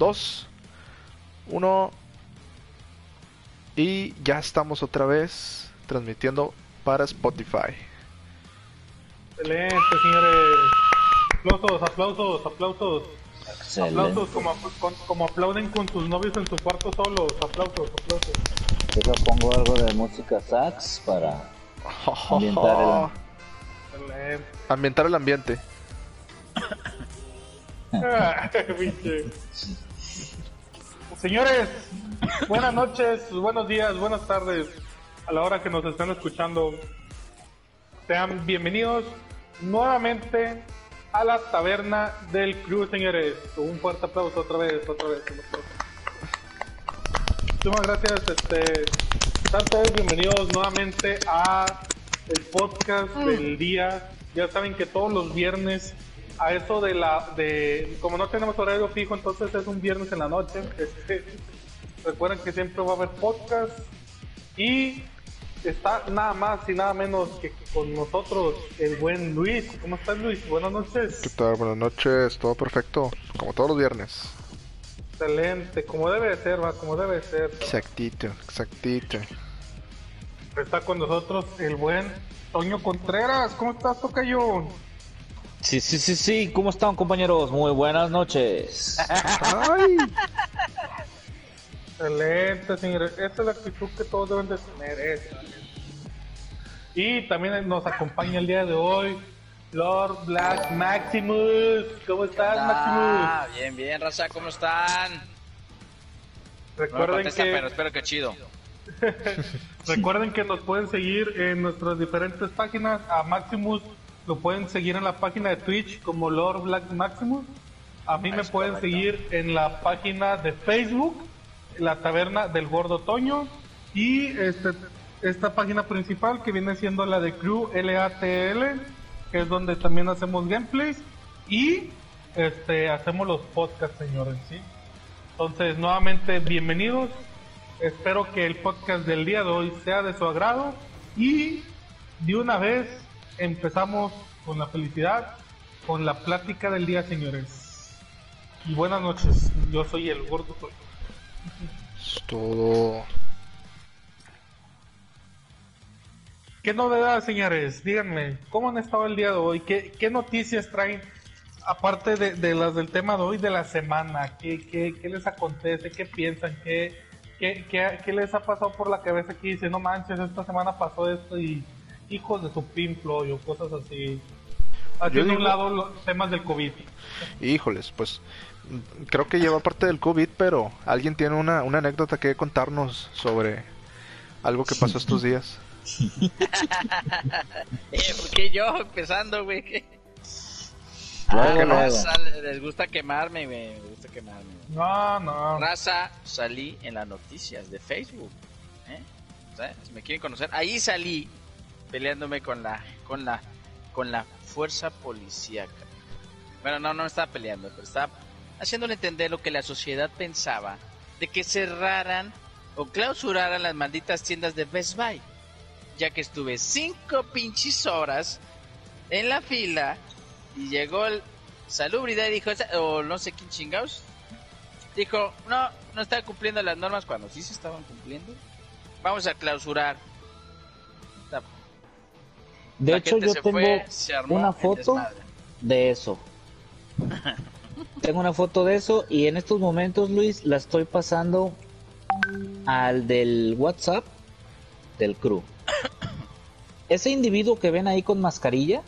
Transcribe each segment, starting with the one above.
2, 1 y ya estamos otra vez transmitiendo para Spotify. Excelente, señores. Aplausos, aplausos, aplausos. Aplausos como, como, aplauden con sus novios en su cuarto solos. Aplausos, aplausos. Yo pongo algo de música sax para ambientar el, ambientar el ambiente. Señores, buenas noches, buenos días, buenas tardes a la hora que nos están escuchando. Sean bienvenidos nuevamente a la taberna del crew, señores. Un fuerte aplauso otra vez, otra vez. Muchas gracias, este, están todos bienvenidos nuevamente a el podcast mm. del día. Ya saben que todos los viernes a eso de la de como no tenemos horario fijo entonces es un viernes en la noche. Este, recuerden que siempre va a haber podcast y está nada más y nada menos que con nosotros el buen Luis. ¿cómo estás Luis? buenas noches. ¿qué tal? buenas noches. Todo perfecto como todos los viernes. Excelente como debe de ser va como debe de ser. Exactito exactito. Está con nosotros el buen Toño Contreras. ¿cómo estás Tocayo? Sí, sí, sí, sí. ¿Cómo están, compañeros? Muy buenas noches. Excelente, señores. Esa es la actitud que todos deben de tener. Y también nos acompaña el día de hoy Lord Black Maximus. ¿Cómo estás, Maximus? Bien, bien, raza. ¿Cómo están? Recuerden que... pero espero que chido. Recuerden que nos pueden seguir en nuestras diferentes páginas a Maximus lo pueden seguir en la página de Twitch como Lord Black Maximus. A mí me pueden seguir en la página de Facebook, la taberna del Gordo Toño. Y este, esta página principal que viene siendo la de Crew LATL, que es donde también hacemos gameplays. Y este, hacemos los podcasts, señores. ¿sí? Entonces, nuevamente, bienvenidos. Espero que el podcast del día de hoy sea de su agrado. Y de una vez empezamos con la felicidad, con la plática del día, señores. Y buenas noches, yo soy el gordo. Es todo. ¿Qué novedades, señores? Díganme, ¿cómo han estado el día de hoy? ¿Qué, qué noticias traen? Aparte de, las del tema de hoy, de la semana, ¿qué, qué, qué les acontece? ¿Qué piensan? ¿Qué, qué, qué, les ha pasado por la cabeza que dice, no manches, esta semana pasó esto y hijos de su pinflo o cosas así. Aquí de un lado los temas del COVID. Híjoles, pues creo que lleva parte del COVID, pero alguien tiene una, una anécdota que contarnos sobre algo que pasó estos días. eh, porque yo empezando, güey. Ah, raza, les gusta quemarme, güey. Me gusta quemarme. No, no. Raza, salí en las noticias de Facebook. ¿eh? Si me quieren conocer, ahí salí peleándome con la con la con la fuerza policíaca. Bueno, no, no estaba peleando, pero estaba haciéndole entender lo que la sociedad pensaba de que cerraran o clausuraran las malditas tiendas de Best Buy, ya que estuve cinco pinches horas en la fila y llegó el salubridad y dijo, o no sé quién chingados, dijo, no, no está cumpliendo las normas cuando sí se estaban cumpliendo. Vamos a clausurar. De hecho, yo tengo una foto de eso. tengo una foto de eso y en estos momentos, Luis, la estoy pasando al del WhatsApp del crew. Ese individuo que ven ahí con mascarilla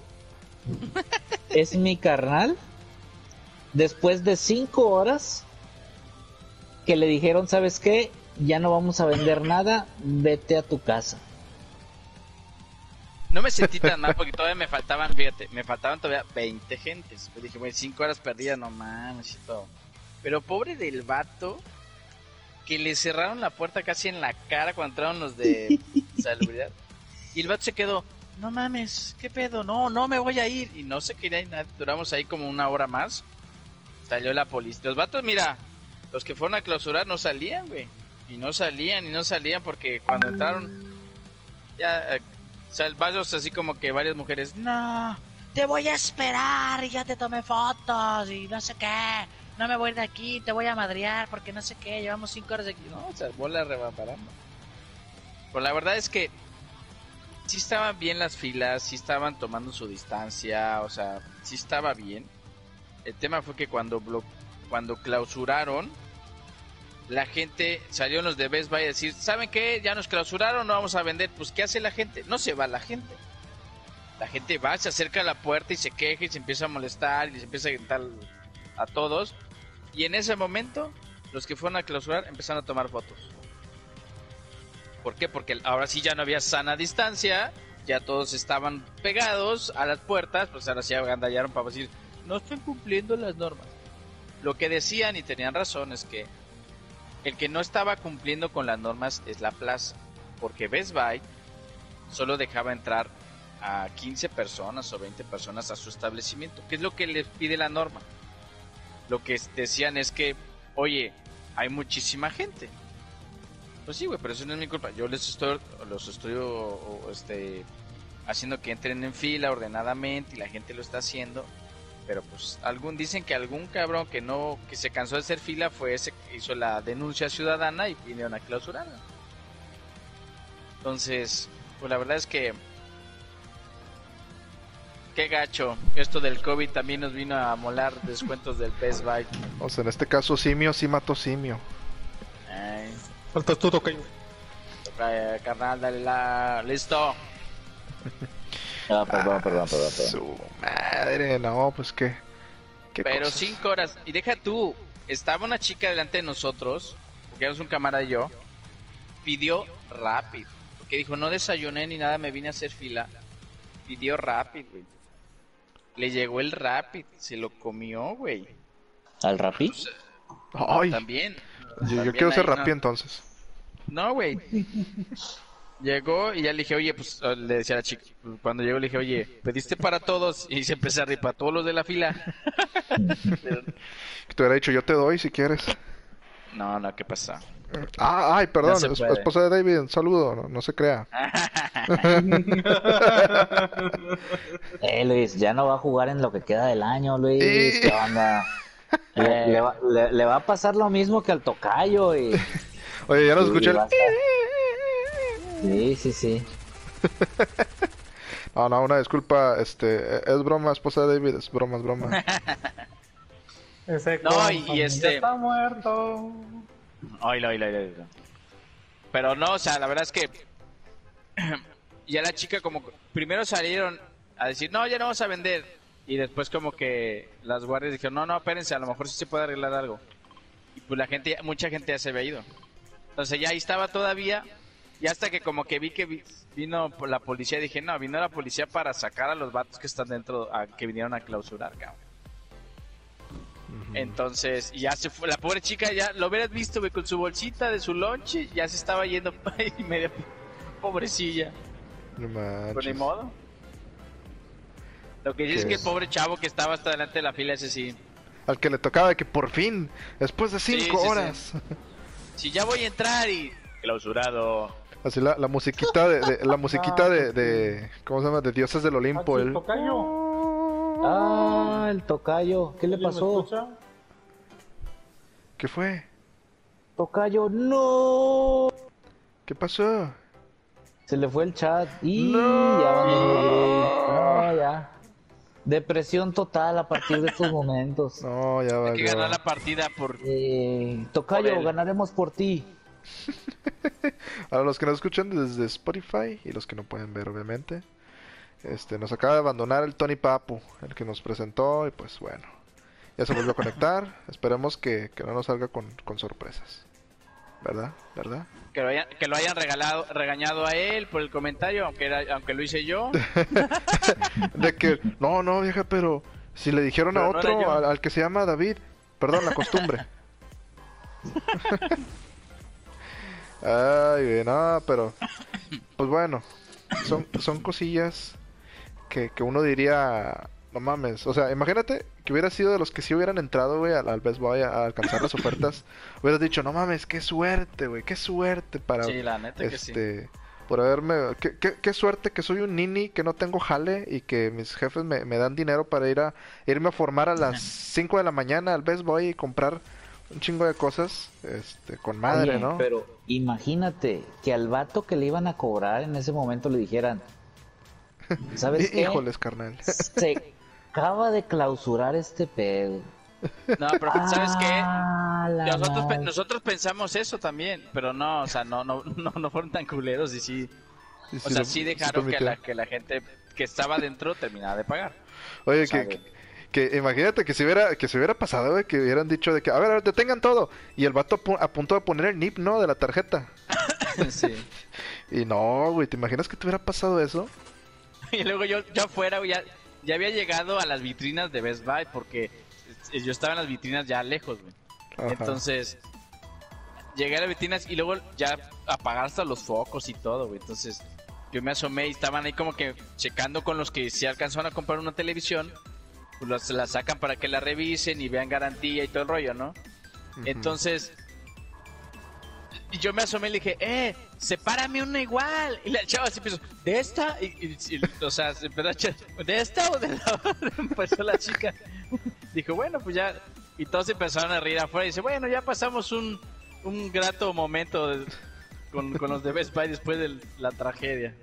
es mi carnal. Después de cinco horas que le dijeron, ¿sabes qué? Ya no vamos a vender nada, vete a tu casa. No me sentí tan mal porque todavía me faltaban, fíjate, me faltaban todavía 20 gentes. Pues dije, bueno, 5 horas perdidas, no mames y todo. Pero pobre del vato que le cerraron la puerta casi en la cara cuando entraron los de salubridad. Y el vato se quedó, no mames, ¿qué pedo? No, no me voy a ir. Y no se quería ir. Duramos ahí como una hora más. Salió la policía. Los vatos, mira, los que fueron a clausurar no salían, güey. Y no salían, y no salían porque cuando entraron, ya eh, o sea, varios así como que varias mujeres, no, te voy a esperar y ya te tomé fotos y no sé qué. no me voy de aquí, te voy a madrear porque no sé qué, llevamos cinco horas de aquí. No, o sea, bola revaparando. Pues la verdad es que sí estaban bien las filas, sí estaban tomando su distancia, o sea, sí estaba bien. El tema fue que cuando, cuando clausuraron, la gente salió los de Best Buy a decir, ¿saben qué? Ya nos clausuraron, no vamos a vender. Pues, ¿qué hace la gente? No se va la gente. La gente va, se acerca a la puerta y se queja y se empieza a molestar y se empieza a gritar a todos. Y en ese momento, los que fueron a clausurar empezaron a tomar fotos. ¿Por qué? Porque ahora sí ya no había sana distancia, ya todos estaban pegados a las puertas, pues ahora sí agandallaron para decir, no están cumpliendo las normas. Lo que decían y tenían razón es que el que no estaba cumpliendo con las normas es la plaza, porque Best Buy solo dejaba entrar a 15 personas o 20 personas a su establecimiento, que es lo que les pide la norma lo que decían es que, oye, hay muchísima gente. Pues sí, güey, pero eso no es mi culpa. Yo les estoy, los estoy este, haciendo que entren en fila ordenadamente y la gente lo está haciendo. Pero pues algún dicen que algún cabrón que no que se cansó de hacer fila fue ese que hizo la denuncia ciudadana y vinieron a clausurarla. Entonces, pues la verdad es que Qué gacho. Esto del COVID también nos vino a molar descuentos del Best Buy. O sea, en este caso simio sí mató simio. Ay. Faltas tú, carnal, dale la... Listo. Ah, perdón, perdón, perdón, Su madre, no, pues qué. Pero cinco horas. Y deja tú, estaba una chica delante de nosotros, porque éramos un camarada y yo, pidió rápido. Porque dijo, no desayuné ni nada, me vine a hacer fila. Pidió rápido, güey. Le llegó el Rapid, se lo comió, güey. ¿Al Rapid? Ay. También. Yo, quiero ser Rapid entonces. No, güey. Llegó y ya le dije, oye, pues le decía a la chica, cuando llegó le dije, oye, pediste para todos y se empezó a reír para todos los de la fila. te hubiera dicho, yo te doy si quieres. No, no, ¿qué pasa? Ah, ay, perdón, esposa de David, un saludo, no, se crea. eh, Luis, ya no va a jugar en lo que queda del año, Luis. ¿Qué onda? Le, va, a pasar lo mismo que al tocayo. Y... Oye, ya nos escuché Sí, sí, sí. no, no, una disculpa, este, es broma, esposa de David, es broma, es broma. Ese no, y, este... Está muerto. Oílo, oílo, oílo. Pero no, o sea, la verdad es que ya la chica como primero salieron a decir, no, ya no vamos a vender. Y después como que las guardias dijeron, no, no, espérense, a lo mejor sí se puede arreglar algo. Y pues la gente, mucha gente ya se había ido. Entonces ya ahí estaba todavía. Y hasta que como que vi que vino la policía, dije, no, vino la policía para sacar a los vatos que están dentro, a, que vinieron a clausurar, cabrón. Entonces, ya se fue. La pobre chica ya lo hubieras visto, con su bolsita de su lonche, ya se estaba yendo y media pobrecilla. No Por ni modo. Lo que dice es que el pobre chavo que estaba hasta delante de la fila, ese sí. Al que le tocaba que por fin, después de cinco horas. Si ya voy a entrar y. Clausurado. Así la, la musiquita de, la musiquita de, de, ¿cómo se llama? De dioses del Olimpo. El... Ah, el tocayo. ¿Qué le pasó? ¿Qué fue? Tocayo, no. ¿Qué pasó? Se le fue el chat. Y no. ya. Depresión total a partir de estos momentos. No, ya va. Hay que ganar la partida por. Eh, tocayo, ganaremos por ti. a los que nos escuchan desde Spotify y los que no pueden ver, obviamente. Este, nos acaba de abandonar el Tony Papu, el que nos presentó, y pues bueno, ya se volvió a conectar. Esperemos que, no nos salga con, sorpresas. ¿Verdad? ¿Verdad? Que lo, hayan, que lo hayan regalado, regañado a él por el comentario, aunque, era, aunque lo hice yo. de que, no, no, vieja, pero si le dijeron a otro, al, que se llama David, perdón, la costumbre. Ay, no, pero, pues bueno, son, son cosillas que, uno diría, no mames, o sea, imagínate que hubiera sido de los que sí hubieran entrado, güey, al, Best Buy a, alcanzar las ofertas, hubieras dicho, no mames, qué suerte, güey, qué suerte para, sí, la neta este, por haberme... Qué, qué, suerte que soy un nini, que no tengo jale y que mis jefes me, me dan dinero para ir a irme a formar a las 5 de la mañana al Best Boy y comprar un chingo de cosas este, con madre, ¿no? Pero imagínate que al vato que le iban a cobrar en ese momento le dijeran, ¿sabes qué? Híjoles, carnal. Se acaba de clausurar este pedo. No, pero ¿sabes qué? Ah, nosotros, nosotros, pensamos eso también, pero no, o sea, no, no, no, fueron tan culeros y sí, o sea, sí dejaron que, la, que la gente que estaba dentro terminara de pagar. Oye, que, que, imagínate que si hubiera, que se hubiera pasado, que hubieran dicho de que, a ver, a ver, detengan todo. Y el vato a punto de poner el NIP, ¿no? De la tarjeta. sí. Y no, güey, ¿te imaginas que te hubiera pasado eso? y luego yo, yo afuera, ya, ya había llegado a las vitrinas de Best Buy porque yo estaba en las vitrinas ya lejos, güey. Entonces, llegué a las vitrinas y luego ya apagaste los focos y todo, güey. Entonces, yo me asomé y estaban ahí como que checando con los que se alcanzaron a comprar una televisión. Pues se la sacan para que la revisen y vean garantía y todo el rollo, ¿no? Entonces, y yo me asomé y le dije, eh, sepárame una igual. Y la chava se empezó, ¿de esta? Y, o sea, se empezó a ¿de esta o de la otra? Empezó la chica. Dijo, bueno, pues ya. Y todos empezaron a reír afuera. Y dice, bueno, ya pasamos un, un grato momento con, con, los de Best Buy después de la tragedia.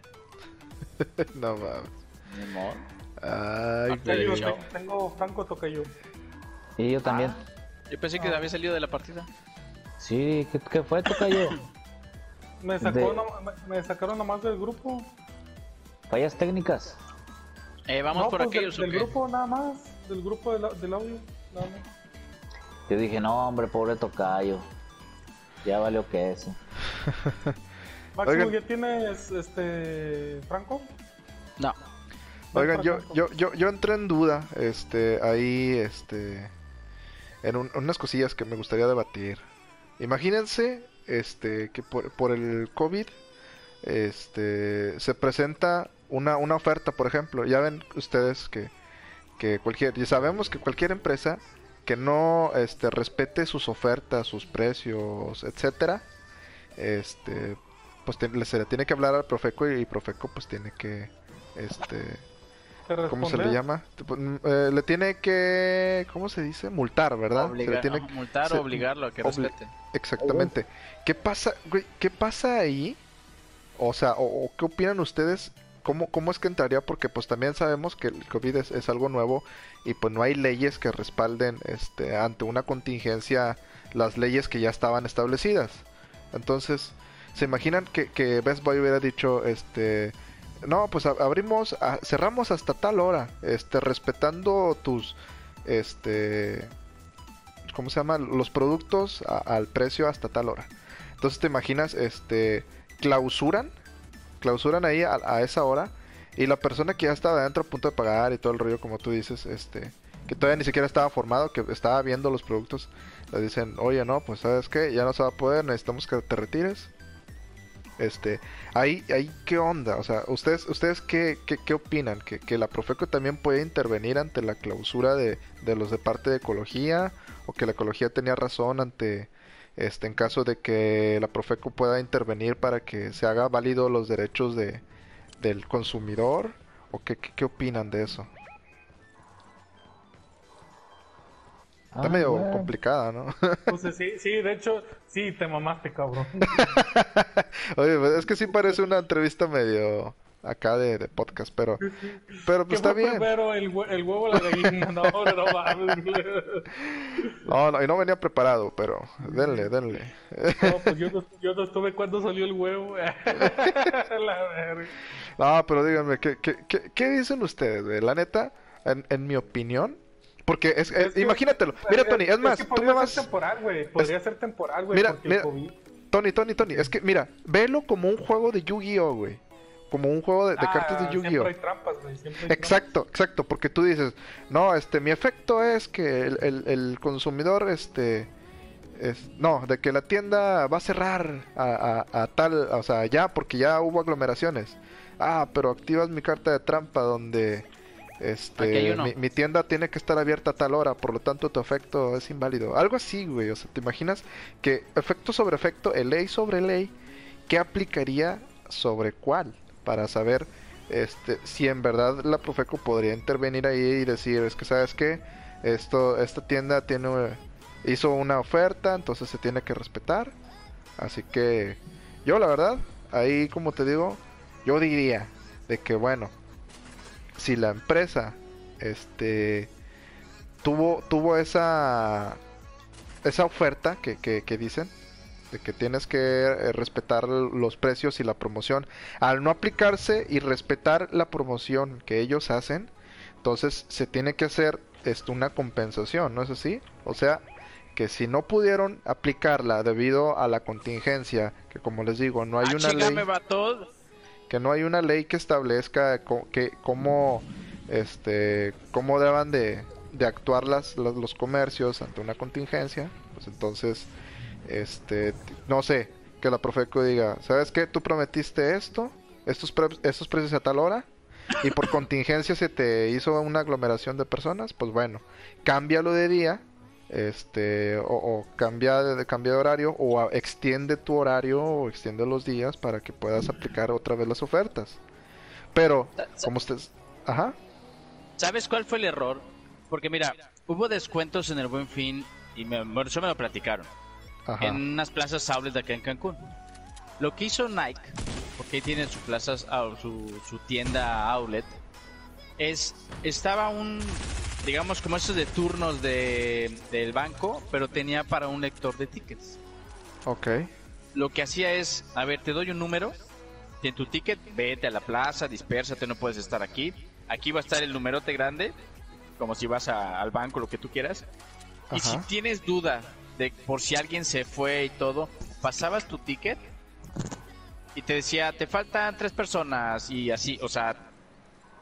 no mames. Ay, yo, tengo Franco Tocayo. Y yo también. Ah, yo pensé que había salido de la partida. Sí, ¿qué, qué fue Tocayo? me, sacó me, sacaron nomás del grupo. Fallas técnicas. Eh, vamos por pues aquellos. Del, del grupo nada más, del grupo del, del audio, nada más. Yo dije, no, hombre, pobre Tocayo. Ya valió que eso. Máximo, ¿ya tienes este Franco? No. Oigan, yo, yo, yo, yo entré en duda, este, ahí, este, en unas cosillas que me gustaría debatir. Imagínense, este, que por, por el COVID, este, se presenta una, una oferta, por ejemplo. Ya ven ustedes que, que cualquier, ya sabemos que cualquier empresa que no este, respete sus ofertas, sus precios, etcétera, este, pues se le tiene que hablar al Profeco y, Profeco pues tiene que, este, ¿cómo se le llama? Mm, eh, le tiene que, ¿cómo se dice? Multar, ¿verdad? le tiene, multar o obligarlo a que respete. Exactamente. ¿Qué pasa, ¿Qué pasa ahí? O sea, o, ¿qué opinan ustedes ¿Cómo, ¿cómo, es que entraría? Porque pues también sabemos que el COVID es, algo nuevo y pues no hay leyes que respalden este ante una contingencia las leyes que ya estaban establecidas. Entonces, ¿se imaginan que, que Best Buy hubiera dicho este no, pues abrimos, cerramos hasta tal hora, este respetando tus este ¿cómo se llama? los productos al precio hasta tal hora. Entonces, ¿te imaginas este clausuran clausuran ahí a, esa hora y la persona que ya estaba adentro a punto de pagar y todo el rollo como tú dices, este, que todavía ni siquiera estaba formado, que estaba viendo los productos, le dicen, oye no, pues sabes qué, ya no se va a poder, necesitamos que te retires. Este, ahí, ahí qué onda, o sea, ustedes, ustedes qué, qué, opinan, ¿Que, que la Profeco también puede intervenir ante la clausura de, de los de parte de ecología, o que la ecología tenía razón ante este, en caso de que la Profeco pueda intervenir para que se haga válido los derechos de, del consumidor o qué, qué, opinan de eso. Está ah, medio complicada, ¿no? Pues sí, sí, de hecho, sí, te mamaste, cabrón. Oye, pues, es que sí parece una entrevista medio acá de, de podcast, pero, pero pues está bien. El, el huevo la gallina, no, no No, no, y no venía preparado, pero denle, denle. No, pues yo no, yo no estuve cuando salió el huevo. la verga. No, pero díganme, ¿qué, qué, qué, qué dicen ustedes? La neta, en, en mi opinión, porque es, es, imagínatelo. Mira, Tony, es, más, tú me vas. Ser temporal, güey. Podría ser temporal, güey. Mira, mira. Tony, Tony, Tony, es que mira, velo como un juego de Yu-Gi-Oh, güey como un juego de, cartas de ah, Yu-Gi-Oh. Exacto, exacto, porque tú dices, no, este, mi efecto es que el, el, consumidor, este, es, no, de que la tienda va a cerrar a, a, tal, o sea, ya, porque ya hubo aglomeraciones. Ah, pero activas mi carta de trampa donde, este, mi, mi, tienda tiene que estar abierta a tal hora, por lo tanto tu efecto es inválido. Algo así, güey, o sea, ¿te imaginas que efecto sobre efecto, ley sobre ley, ¿qué aplicaría sobre cuál, para saber este, si en verdad la Profeco podría intervenir ahí y decir, es que sabes que esto, esta tienda tiene, hizo una oferta, entonces se tiene que respetar. Así que yo la verdad, ahí como te digo, yo diría de que bueno, si la empresa este tuvo tuvo esa esa oferta que, que dicen de que tienes que eh, respetar los precios y la promoción. Al no aplicarse y respetar la promoción que ellos hacen, entonces se tiene que hacer esto una compensación, ¿no es así? O sea, que si no pudieron aplicarla debido a la contingencia, que como les digo, no hay ah, una ley que no hay una ley que establezca que cómo este cómo deban de, de actuar las, los comercios ante una contingencia, pues entonces este, no sé, que la Profeco diga, ¿sabes qué? Tú prometiste esto, estos, estos precios a tal hora, y por contingencia se te hizo una aglomeración de personas, pues bueno, cámbialo de día, este, o, cambia, de, cambia de horario, o extiende tu horario, o extiende los días para que puedas aplicar otra vez las ofertas. Pero, como ustedes... Ajá. ¿Sabes cuál fue el error? Porque mira, hubo descuentos en el Buen Fin y me, eso me lo platicaron en unas plazas outlets de acá en Cancún. Lo que hizo Nike, porque ahí tiene su, plazas, ah, su, su tienda outlet, es, estaba un, digamos como esos de turnos de, del banco, pero tenía para un lector de tickets. Ok. Lo que hacía es, a ver, te doy un número, en tu ticket, vete a la plaza, dispersate, no puedes estar aquí. Aquí va a estar el numerote grande, como si vas al banco, lo que tú quieras. Y si tienes duda de por si alguien se fue y todo, pasabas tu ticket y te decía, te faltan tres personas y así, o sea,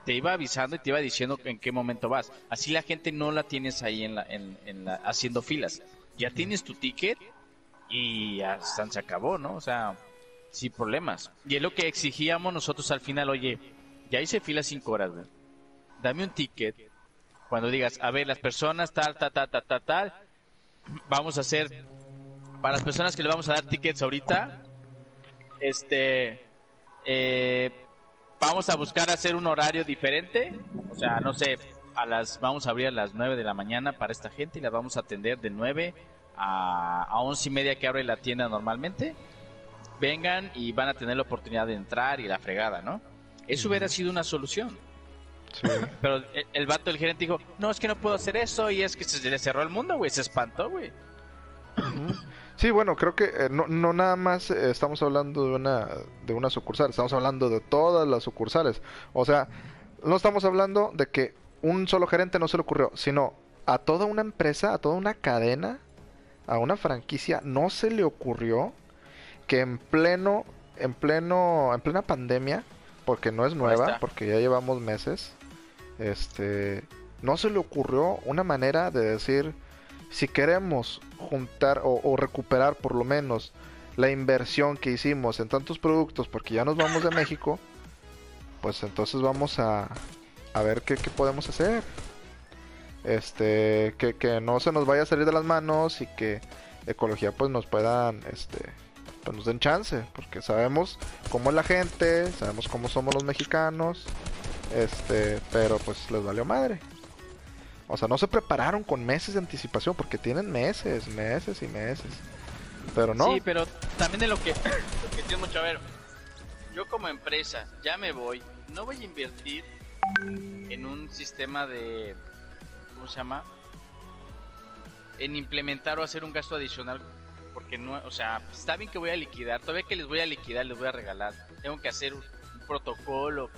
te iba avisando y te iba diciendo en qué momento vas. Así la gente no la tienes ahí en la, en, la, haciendo filas. Ya tienes tu ticket y hasta se acabó, ¿no? O sea, sin problemas. Y es lo que exigíamos nosotros al final, oye, ya hice fila cinco horas, Dame un ticket. Cuando digas, a ver, las personas tal, tal, tal, tal, tal, tal, vamos a hacer para las personas que le vamos a dar tickets ahorita este eh, vamos a buscar hacer un horario diferente. O sea no sé a las vamos a abrir a las 9 de la mañana para esta gente y la vamos a atender de 9 a, a 11 y media que abre la tienda normalmente. Vengan y van a tener la oportunidad de entrar y la fregada no eso hubiera sido una solución. Pero el, vato, el gerente dijo, no, es que no puedo hacer eso y es que se le cerró el mundo, güey, se espantó, güey. Sí, bueno, creo que eh, no, no, nada más eh, estamos hablando de una, de una sucursal, estamos hablando de todas las sucursales. O sea, no estamos hablando de que un solo gerente no se le ocurrió, sino a toda una empresa, a toda una cadena, a una franquicia, no se le ocurrió que en pleno, en pleno, en plena pandemia, porque no es nueva, porque ya llevamos meses, este, no se le ocurrió una manera de decir, si queremos juntar o, recuperar por lo menos la inversión que hicimos en tantos productos, porque ya nos vamos de México, pues entonces vamos a, a ver qué, podemos hacer. Este, que, que no se nos vaya a salir de las manos y que ecología pues nos puedan, este, pues nos den chance, porque sabemos cómo es la gente, sabemos cómo somos los mexicanos, este, pero pues les valió madre. O sea, no se prepararon con meses de anticipación porque tienen meses, meses y meses. Pero no. Sí, pero también de lo que, lo que tiene mucho a ver. Yo como empresa ya me voy, no voy a invertir en un sistema de ¿cómo se llama? En implementar o hacer un gasto adicional porque no, o sea, está bien que voy a liquidar, todavía que les voy a liquidar, les voy a regalar. Tengo que hacer un protocolo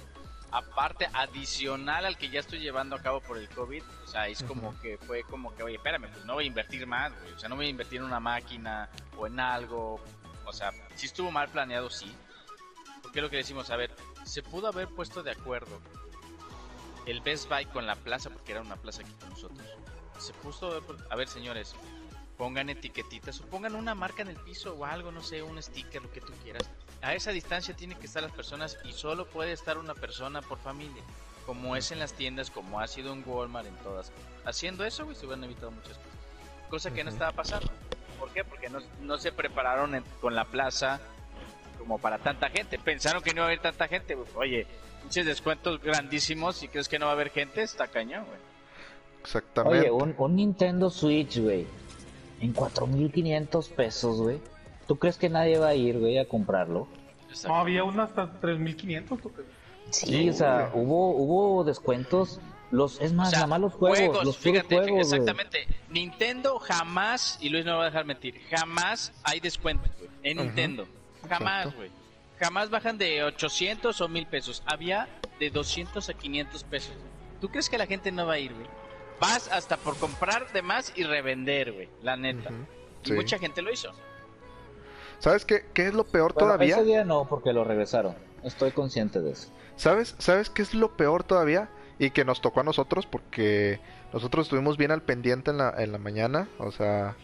aparte, adicional al que ya estoy llevando a cabo por el COVID, o sea, es como que fue como que, oye, espérame, pues no voy a invertir más, güey. o sea, no voy a invertir en una máquina o en algo, o sea, si estuvo mal planeado, sí. Porque es lo que decimos, a ver, se pudo haber puesto de acuerdo el Best Buy con la plaza, porque era una plaza aquí con nosotros. Se puso, a ver, señores, pongan etiquetitas o pongan una marca en el piso o algo, no sé, un sticker, lo que tú quieras a esa distancia tienen que estar las personas y solo puede estar una persona por familia, como es en las tiendas, como ha sido en Walmart, en todas. Haciendo eso, güey, se hubieran evitado muchas cosas. Cosa que no estaba pasando. ¿Por qué? Porque no, se prepararon con la plaza, como para tanta gente. Pensaron que no iba a haber tanta gente, Oye, muchos descuentos grandísimos y crees que no va a haber gente, está cañón, güey. Exactamente. Oye, un, Nintendo Switch, güey, en 4.500 pesos, güey. ¿Tú crees que nadie va a ir, güey, a comprarlo? No, había uno hasta 3.500, ¿tú crees? Sí, o sea, hubo, hubo descuentos. Los, es más, nada más los juegos, los fíjate, juegos, exactamente. Nintendo jamás, y Luis no va a dejar mentir, jamás hay descuentos, güey, en Nintendo. Jamás, güey. Jamás bajan de 800 o 1000 pesos. Había de 200 a 500 pesos. ¿Tú crees que la gente no va a ir, güey? Vas hasta por comprar de más y revender, güey, la neta. Y mucha gente lo hizo. ¿Sabes qué, qué es lo peor todavía? Ese día no, porque lo regresaron. Estoy consciente de eso. ¿Sabes, ¿Sabes qué es lo peor todavía? Y que nos tocó a nosotros porque nosotros estuvimos bien al pendiente en la, en la mañana. O sea,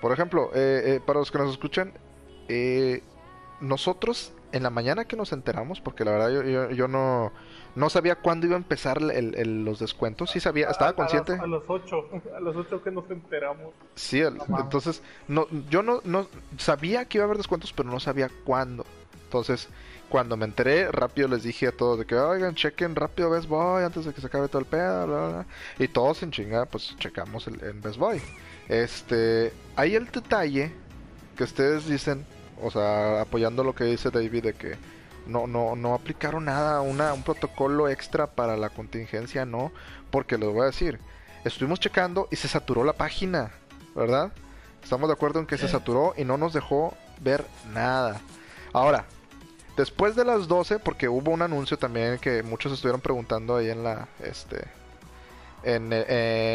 por ejemplo, eh, eh, para los que nos escuchan, eh, nosotros en la mañana que nos enteramos, porque la verdad yo, yo, no, no sabía cuándo iba a empezar el, los descuentos, sí sabía, estaba consciente. A, los 8, a los 8 que nos enteramos. Sí, entonces no, yo no, no sabía que iba a haber descuentos, pero no sabía cuándo. Entonces, cuando me enteré, rápido les dije a todos de que, oigan, chequen rápido Best Boy antes de que se acabe todo el pedo, bla, bla, Y todos en chingada, pues checamos en Best Boy. Este, hay el detalle que ustedes dicen, o sea, apoyando lo que dice David de que no, no, no aplicaron nada, una, un protocolo extra para la contingencia, no, porque les voy a decir, estuvimos checando y se saturó la página, ¿verdad? Estamos de acuerdo en que se saturó y no nos dejó ver nada. Ahora, Después de las 12, porque hubo un anuncio también que muchos estuvieron preguntando ahí en la este en,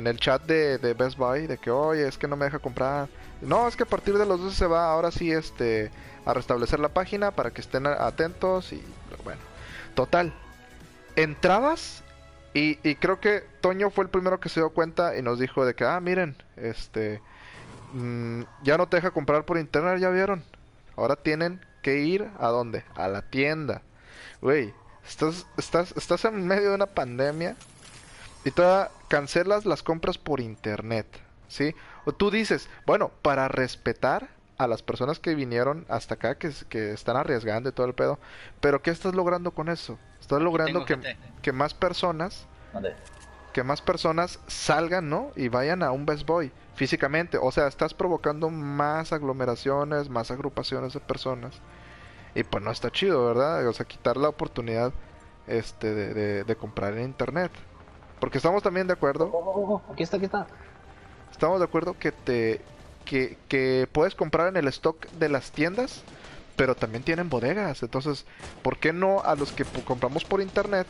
el chat de, Best Buy de que oye es que no me deja comprar no es que a partir de las 12 se va ahora sí este a restablecer la página para que estén atentos y bueno total entrabas y, y creo que Toño fue el primero que se dio cuenta y nos dijo de que ah miren este mm, ya no te deja comprar por internet ya vieron ahora tienen que ir a dónde? A la tienda. Güey, estás, estás, estás en medio de una pandemia y todavía cancelas las compras por internet, ¿sí? O tú dices, bueno, para respetar a las personas que vinieron hasta acá, que, que están arriesgando y todo el pedo, pero ¿qué estás logrando con eso? Estás logrando que, que, más personas... Que más personas salgan, ¿no? Y vayan a un Best Boy físicamente. O sea, estás provocando más aglomeraciones, más agrupaciones de personas. Y pues no está chido, ¿verdad? O sea, quitar la oportunidad este de, de, comprar en internet. Porque estamos también de acuerdo. Oh, oh, oh, aquí está, aquí está. Estamos de acuerdo que te que, que puedes comprar en el stock de las tiendas, pero también tienen bodegas. Entonces, ¿por qué no a los que compramos por internet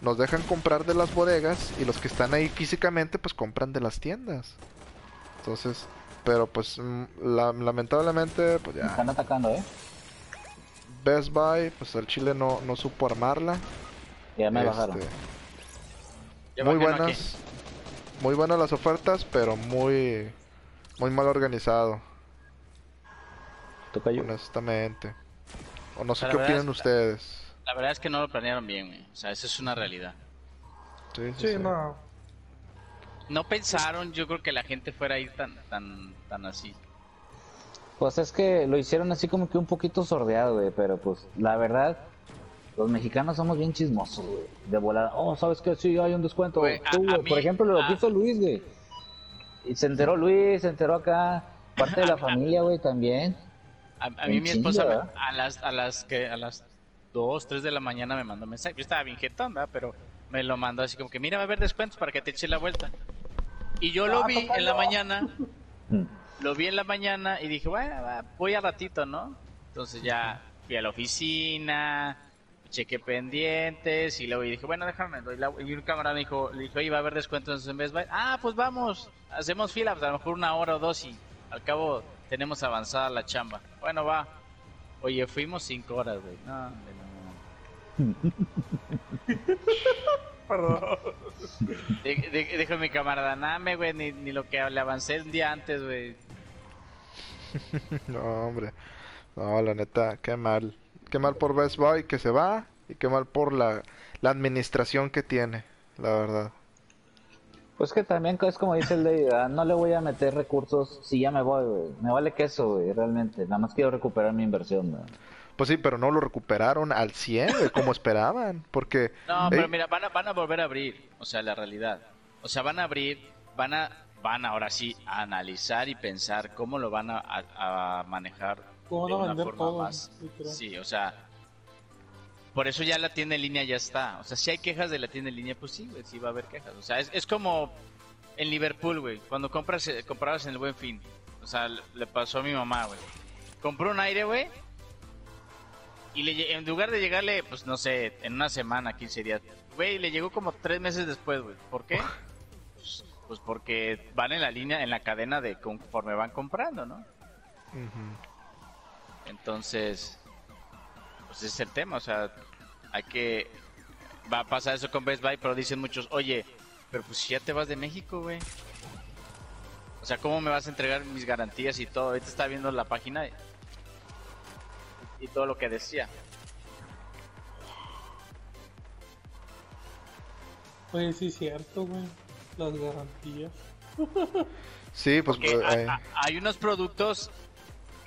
nos dejan comprar de las bodegas y los que están ahí físicamente pues compran de las tiendas? Entonces, pero pues mm, lamentablemente pues ya. están atacando, ¿eh? Best Buy, pues el chile no, no supo armarla. Ya me bajaron. Muy buenas. Muy buenas las ofertas, pero muy muy mal organizado. Toca yo. Honestamente. O no sé qué opinan ustedes. La verdad es que no lo planearon bien, güey. O sea, esa es una realidad. Sí, sí, no. No pensaron, yo creo que la gente fuera a ir tan tan tan así. Pues es que lo hicieron así como que un poquito sordeado, güey, pero pues la verdad, los mexicanos somos bien chismosos, güey. De volada, oh, ¿sabes qué? Sí, hay un descuento. por ejemplo, lo que hizo Luis, güey. Y se enteró Luis, se enteró acá, parte de la familia, güey, también. A, mí mi esposa a las a las que a las 2, 3 de la mañana me mandó mensaje. Yo estaba bien jetón, ¿verdad? Pero me lo mandó así como que, mira, va a haber descuentos para que te eche la vuelta. Y yo lo ah, vi en la mañana. Mm lo vi en la mañana y dije, bueno, voy a ratito, ¿no? Entonces ya fui a la oficina, chequé pendientes y luego dije, bueno, déjame. Y un camarada me dijo, le dijo, iba a haber descuentos en Best Buy. Ah, pues vamos, hacemos fila, pues a lo mejor una hora o dos y al cabo tenemos avanzada la chamba. Bueno, va. Oye, fuimos cinco horas, güey. No, no, Perdón. Dijo mi camarada, name, güey, ni, ni lo que le avancé el día antes, güey. no, hombre. No, la neta, qué mal. Qué mal por Best Buy que se va y qué mal por la, la administración que tiene, la verdad. Pues que también es como dice el de, ah, no le voy a meter recursos si ya me voy. Me vale que eso, güey, realmente. Nada más quiero recuperar mi inversión. Pues sí, pero no lo recuperaron al 100, como esperaban, porque... No, pero mira, van a, van a volver a abrir, o sea, la realidad. O sea, van a abrir, van a, van ahora sí a analizar y pensar cómo lo van a, manejar ¿Cómo de una forma más... Sí, o sea, por eso ya la tienda en línea ya está. O sea, si hay quejas de la tienda en línea, pues sí, güey, sí va a haber quejas. O sea, es, es como en Liverpool, güey, cuando compras, eh, comprabas en el Buen Fin. O sea, le pasó a mi mamá, güey. Compró un aire, güey, y le, en lugar de llegarle, pues no sé, en una semana, 15 días, güey, le llegó como tres meses después, güey. ¿Por qué? Pues, pues, porque van en la línea, en la cadena de conforme van comprando, ¿no? Entonces, pues ese es el tema, o sea, hay que... Va a pasar eso con Best Buy, pero dicen muchos, oye, pero pues si ya te vas de México, güey. O sea, ¿cómo me vas a entregar mis garantías y todo? Ahorita está viendo la página y todo lo que decía. Pues sí, cierto, güey. Las garantías. sí, pues, pues hay unos productos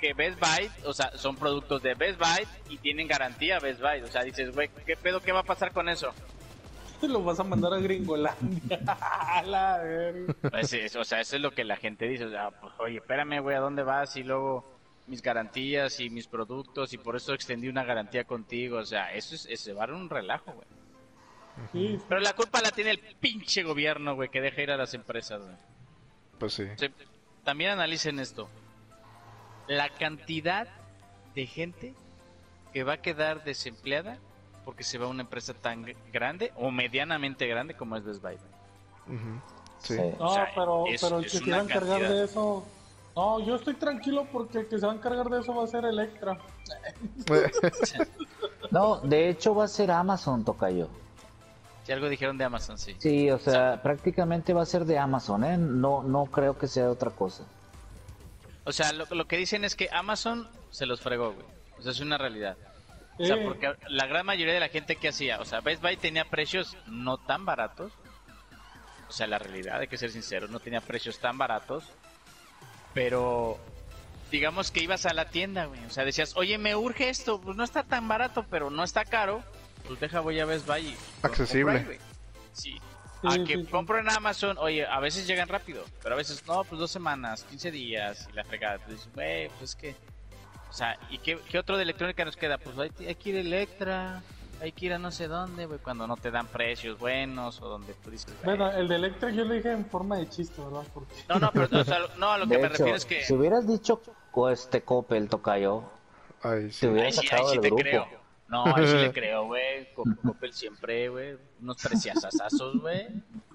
que Best Buy, o sea, son productos de Best Buy y tienen garantía Best Buy. O sea, dices, güey, ¿qué pedo? ¿Qué va a pasar con eso? Lo vas a mandar a Gringolandia. la pues o sea, eso es lo que la gente dice. O sea, pues, oye, espérame, güey, ¿a dónde vas? Y luego mis garantías y mis productos y por eso extendí una garantía contigo. O sea, eso es, es llevar un relajo, güey. Pero la culpa la tiene el pinche gobierno, güey, que deja ir a las empresas, güey. Pues sí. también analicen esto. La cantidad de gente que va a quedar desempleada porque se va a una empresa tan grande o medianamente grande como es Best Buy. sí. No, pero, pero el que se va a encargar de eso no, yo estoy tranquilo porque el que se va a encargar de eso va a ser Electra. no, de hecho va a ser Amazon, Tocayo. Si algo dijeron de Amazon, sí. Sí, o sea, prácticamente va a ser de Amazon, ¿eh? No, no creo que sea de otra cosa. O sea, lo, lo que dicen es que Amazon se los fregó, güey. O sea, es una realidad. O sea, porque la gran mayoría de la gente que hacía, o sea, Best Buy tenía precios no tan baratos. O sea, la realidad, hay que ser sincero, no tenía precios tan baratos pero digamos que ibas a la tienda, güey. O sea, decías, oye, me urge esto, pues no está tan barato, pero no está caro. Pues deja, voy a Best Buy. Accesible. sí. A que compro en Amazon, oye, a veces llegan rápido, pero a veces no, pues dos semanas, 15 días y la fregada. Entonces, güey, pues es que. O sea, ¿y qué, qué otro de electrónica nos queda? Pues hay, hay que ir a Electra hay que ir a no sé dónde, güey, cuando no te dan precios buenos o donde tú dices... Bueno, el de Electra yo le dije en forma de chiste, ¿verdad? Porque... No, no, pero o sea, no, a lo que me refiero es que... Si hubieras dicho este Coppel, Tocayo, Ay, sí. te hubieras sacado del grupo. Creo. No, ahí sí le creo, güey. Coppel siempre, güey. Unos preciosasazos, güey.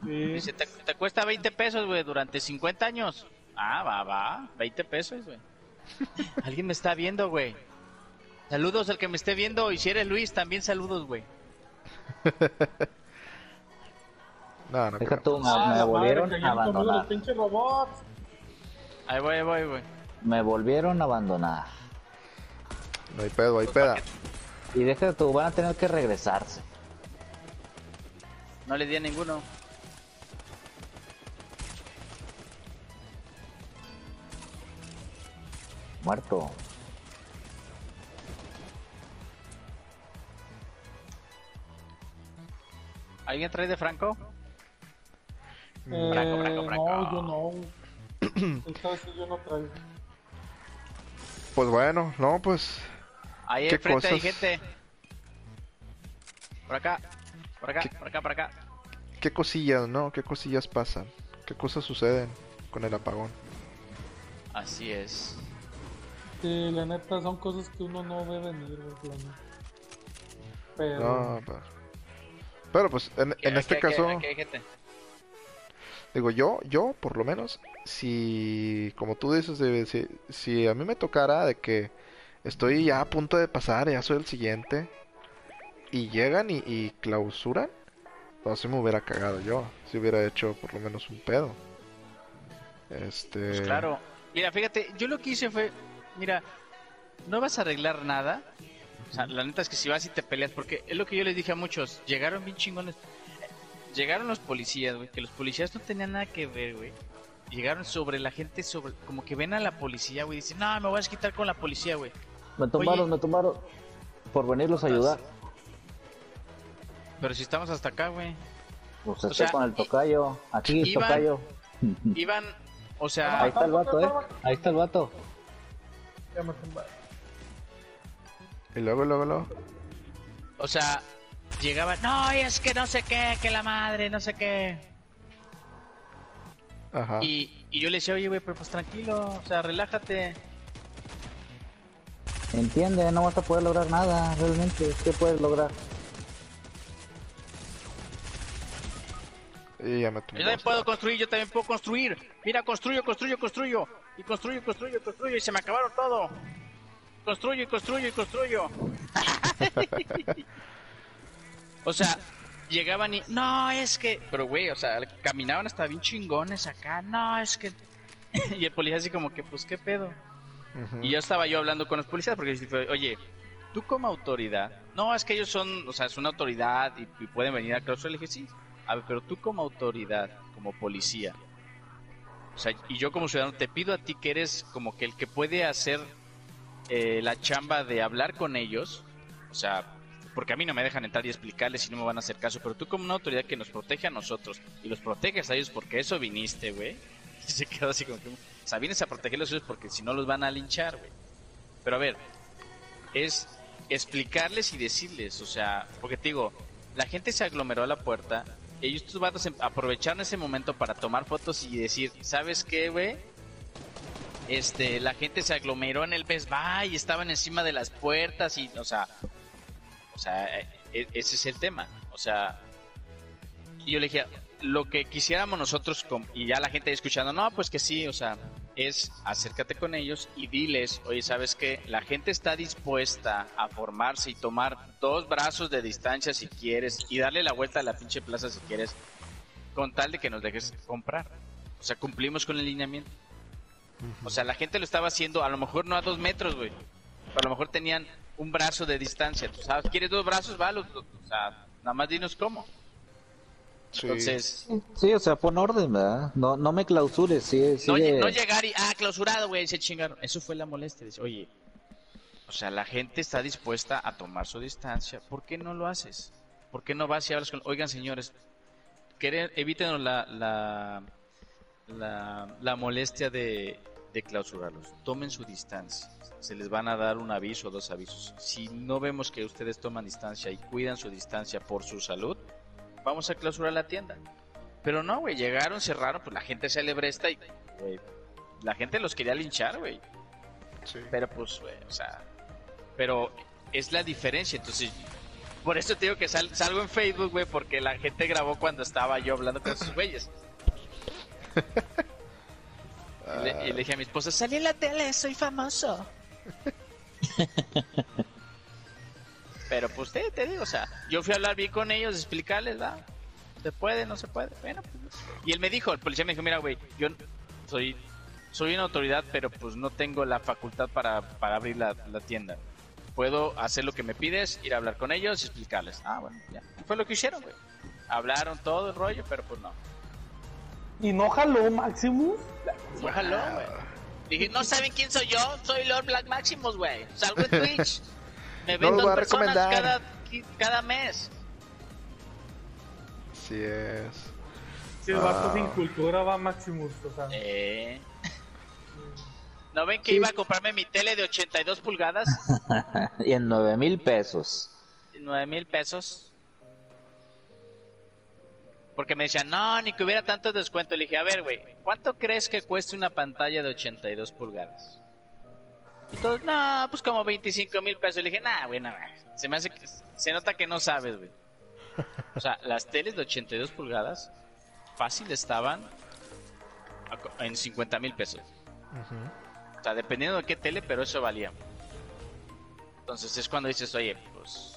Sí. Dice, te, te cuesta 20 pesos, güey, durante 50 años. Ah, va, va. 20 pesos, güey. Alguien me está viendo, güey. Saludos al que me esté viendo y si eres Luis, también saludos, güey. no, no Deja tú, me, volvieron a abandonar. Ahí voy, ahí voy, güey. Me volvieron a abandonar. No hay pedo, hay peda. Y deja tú, van a tener que regresarse. No le di a ninguno. Muerto. ¿Alguien trae de Franco? Eh, Franco, Franco, Franco. No, yo no. Entonces yo no traigo. Pues bueno, no, pues. Ahí enfrente hay gente. Por acá, por acá, por acá, por acá. ¿Qué cosillas, no? ¿Qué cosillas pasan? ¿Qué cosas suceden con el apagón? Así es. Sí, la neta son cosas que uno no ve venir, Pero... No, pues... Pero pues en, este caso... Digo, yo, yo por lo menos, si, como tú dices, si, si, a mí me tocara de que estoy ya a punto de pasar, ya soy el siguiente, y llegan y, y clausuran, pues si me hubiera cagado yo, si hubiera hecho por lo menos un pedo. Este... Pues claro, mira, fíjate, yo lo que hice fue, mira, no vas a arreglar nada, o sea, la neta es que si vas y te peleas, porque es lo que yo les dije a muchos, llegaron bien chingones. llegaron los policías, güey, que los policías no tenían nada que ver, güey. Llegaron sobre la gente, sobre como que ven a la policía, güey, dicen, no, me voy a quitar con la policía, güey. Me tomaron, me tomaron por venirlos a ayudar. Pero si estamos hasta acá, güey. Pues estoy con el tocayo. Aquí, iban, tocayo. Iban, o sea. Ahí está el vato, eh. Ahí está el vato. Y luego, luego, luego. O sea, llegaba, no, es que no sé qué, que la madre, no sé qué. Ajá. Y, y yo le decía, oye, güey, pero pues tranquilo, o sea, relájate. Entiende, no vas a poder lograr nada, realmente. ¿Qué puedes lograr? Y ya me yo también puedo construir, yo también puedo construir. Mira, construyo, construyo, construyo. Y construyo, construyo, construyo. Y se me acabaron todo. Construyo y construyo y construyo. o sea, llegaban y... No, es que... Pero, güey, o sea, caminaban hasta bien chingones acá. No, es que... y el policía así como que, pues, ¿qué pedo? Y ya estaba yo hablando con los policías porque oye, tú como autoridad, no, es que ellos son, o sea, es una autoridad y, pueden venir a clausura. Le dije, sí, a ver, pero tú como autoridad, como policía, o sea, y yo como ciudadano te pido a ti que eres como que el que puede hacer eh, la chamba de hablar con ellos, o sea, porque a mí no me dejan entrar y explicarles si no me van a hacer caso, pero tú como una autoridad que nos protege a nosotros y los proteges a ellos porque eso viniste, güey. Se quedó así como que sea, vienes a proteger los porque si no los van a linchar, güey. Pero a ver, es explicarles y decirles, o sea, porque te digo, la gente se aglomeró a la puerta, ellos estos vatos em, aprovecharon ese momento para tomar fotos y decir, ¿sabes qué, güey? Este, la gente se aglomeró en el Best Buy y estaban encima de las puertas y, o sea, o sea, e, e, ese es el tema, o sea, y yo le dije, lo que quisiéramos nosotros, y ya la gente escuchando, no, pues que sí, o sea, es acércate con ellos y diles, oye, ¿sabes qué? La gente está dispuesta a formarse y tomar dos brazos de distancia si quieres y darle la vuelta a la pinche plaza si quieres, con tal de que nos dejes comprar. O sea, cumplimos con el lineamiento. O sea, la gente lo estaba haciendo, a lo mejor no a dos metros, güey. A lo mejor tenían un brazo de distancia. ¿Tú sabes? ¿Quieres dos brazos? Va, o sea, nada más dinos cómo. Entonces. Sí, o sea, pon orden, ¿verdad? No, no me clausures, sí. No, no, llegar y, ah, clausurado, güey, se chingaron. Eso fue la molestia. Dice, oye, o sea, la gente está dispuesta a tomar su distancia. ¿Por qué no lo haces? ¿Por qué no vas y hablas con. Oigan, señores, eviten la, la, la, la molestia de, de clausurarlos. Tomen su distancia. Se les van a dar un aviso o dos avisos. Si no vemos que ustedes toman distancia y cuidan su distancia por su salud, vamos a clausurar la tienda. Pero no, güey, llegaron, cerraron, pues la gente se esta y, la gente los quería linchar, güey. Pero pues, güey, o sea, pero es la diferencia, entonces, por eso te digo que salgo en Facebook, güey, porque la gente grabó cuando estaba yo hablando con esos güeyes. y, le, dije a mi esposa, salí en la tele, soy famoso. Pero pues te, te digo, o sea, yo fui a hablar bien con ellos, explicarles, ¿va? ¿Se puede? ¿No se puede? Bueno, pues, Y él me dijo, el policía me dijo, mira, güey, yo soy, soy una autoridad, pero pues no tengo la facultad para, para abrir la, tienda. Puedo hacer lo que me pides, ir a hablar con ellos y explicarles. Ah, bueno, ya. fue lo que hicieron, güey. Hablaron todo el rollo, pero pues no. ¿Y no jaló Maximus? No jaló, güey. Dije, ¿no saben quién soy yo? Soy Lord Black Maximus, güey. Salgo en Twitch. Me ven dos personas cada, cada mes. Así es. Si el vato sin cultura va Maximus, o sea. Eh. ¿No ven que iba a comprarme mi tele de 82 pulgadas? y en 9 mil pesos. 9 mil pesos. Porque me decían, no, ni que hubiera tanto descuento. Le dije, a ver, güey, ¿cuánto crees que cueste una pantalla de 82 pulgadas? Y todos, no, pues como 25 mil pesos. Le dije, nah, güey, nada. Se me hace que, se nota que no sabes, güey. O sea, las teles de 82 pulgadas fácil estaban en 50 mil pesos. O sea, dependiendo de qué tele, pero eso valía. Entonces es cuando dices, oye, pues...